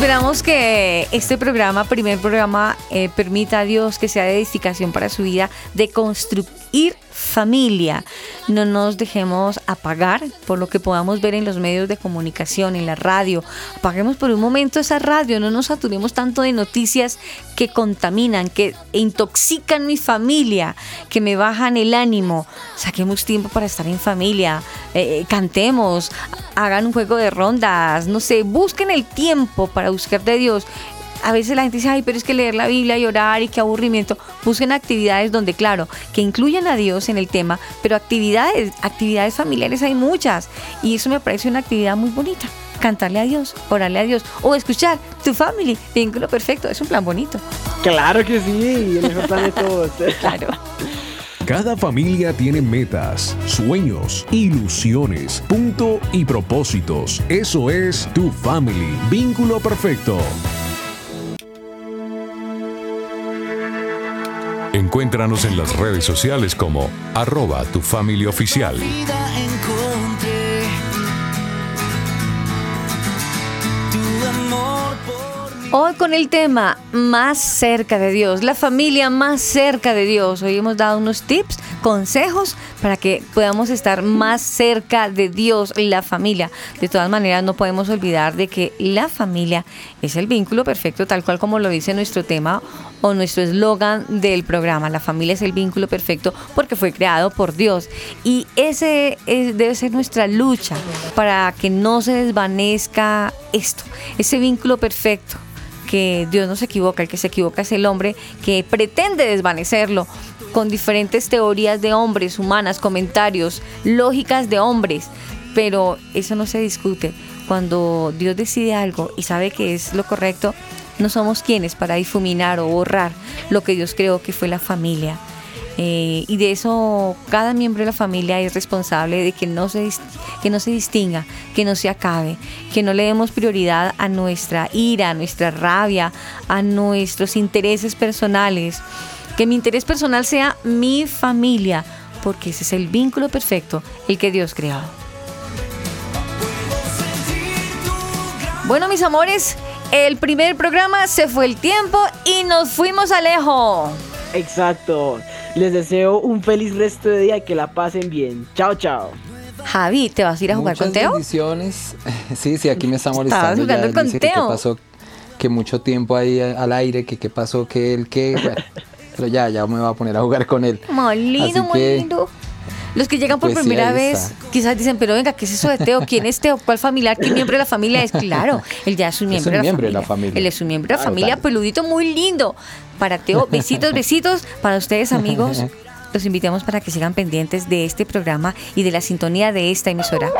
Esperamos que este programa, primer programa, eh, permita a Dios que sea de edificación para su vida, de construir familia. No nos dejemos apagar por lo que podamos ver en los medios de comunicación, en la radio. Apaguemos por un momento esa radio, no nos saturemos tanto de noticias que contaminan, que intoxican mi familia, que me bajan el ánimo. Saquemos tiempo para estar en familia, eh, eh, cantemos, hagan un juego de rondas, no sé, busquen el tiempo para buscar de Dios. A veces la gente dice, ay, pero es que leer la Biblia y orar y qué aburrimiento. Busquen actividades donde, claro, que incluyan a Dios en el tema, pero actividades, actividades familiares hay muchas. Y eso me parece una actividad muy bonita. Cantarle a Dios, orarle a Dios o escuchar tu family, vínculo perfecto, es un plan bonito. Claro que sí, el mejor plan de todos. Claro. Cada familia tiene metas, sueños, ilusiones, punto y propósitos. Eso es tu family, vínculo perfecto. Encuéntranos en las redes sociales como arroba tu familia oficial. Hoy con el tema más cerca de Dios, la familia más cerca de Dios. Hoy hemos dado unos tips, consejos para que podamos estar más cerca de Dios, la familia. De todas maneras, no podemos olvidar de que la familia es el vínculo perfecto, tal cual como lo dice nuestro tema o nuestro eslogan del programa. La familia es el vínculo perfecto porque fue creado por Dios. Y ese es- debe ser nuestra lucha para que no se desvanezca esto, ese vínculo perfecto que Dios no se equivoca, el que se equivoca es el hombre que pretende desvanecerlo con diferentes teorías de hombres, humanas, comentarios, lógicas de hombres, pero eso no se discute. Cuando Dios decide algo y sabe que es lo correcto, no somos quienes para difuminar o borrar lo que Dios creó que fue la familia. Eh, y de eso cada miembro de la familia es responsable de que no, se, que no se distinga, que no se acabe, que no le demos prioridad a nuestra ira, a nuestra rabia, a nuestros intereses personales. Que mi interés personal sea mi familia, porque ese es el vínculo perfecto, el que Dios creó. Bueno, mis amores, el primer programa se fue el tiempo y nos fuimos a lejos. Exacto. Les deseo un feliz resto de día y que la pasen bien. Chao, chao. Javi, ¿te vas a ir a jugar Muchas con Teo? bendiciones. Sí, sí, aquí me está Estabas molestando. jugando ya, con dice que qué Teo. pasó, que mucho tiempo ahí al aire, que qué pasó, que él, que... bueno, pero ya, ya me voy a poner a jugar con él. Muy lindo, Los que llegan por Pues primera vez, está. quizás dicen, pero venga, ¿qué es eso de Teo? ¿Quién es Teo? ¿Cuál familiar? ¿Qué miembro de la familia es? Claro, él ya es un Es miembro, de, la miembro de la familia. familia. Él es un miembro de la Claro, familia, claro. peludito, muy lindo. Para Teo, besitos, besitos. Para ustedes, amigos, los invitamos para que sigan pendientes de este programa y de la sintonía de esta emisora.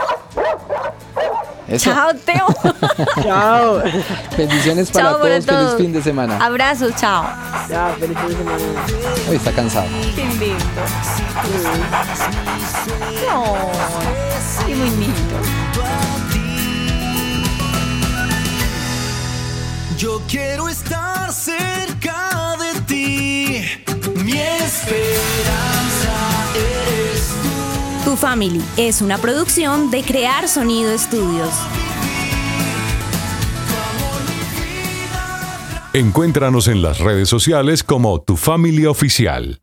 Eso. Chao, Teo. Chao. Bendiciones para Chao todos, para feliz todos. fin de semana. Abrazos, chao. Ya, feliz fin de semana. Hoy está cansado. Qué lindo. No, qué muy lindo. Yo quiero estar cerca de ti. Mi esperanza. Tu Family es una producción de Crear Sonido Estudios. Encuéntranos en las redes sociales como tu familia oficial.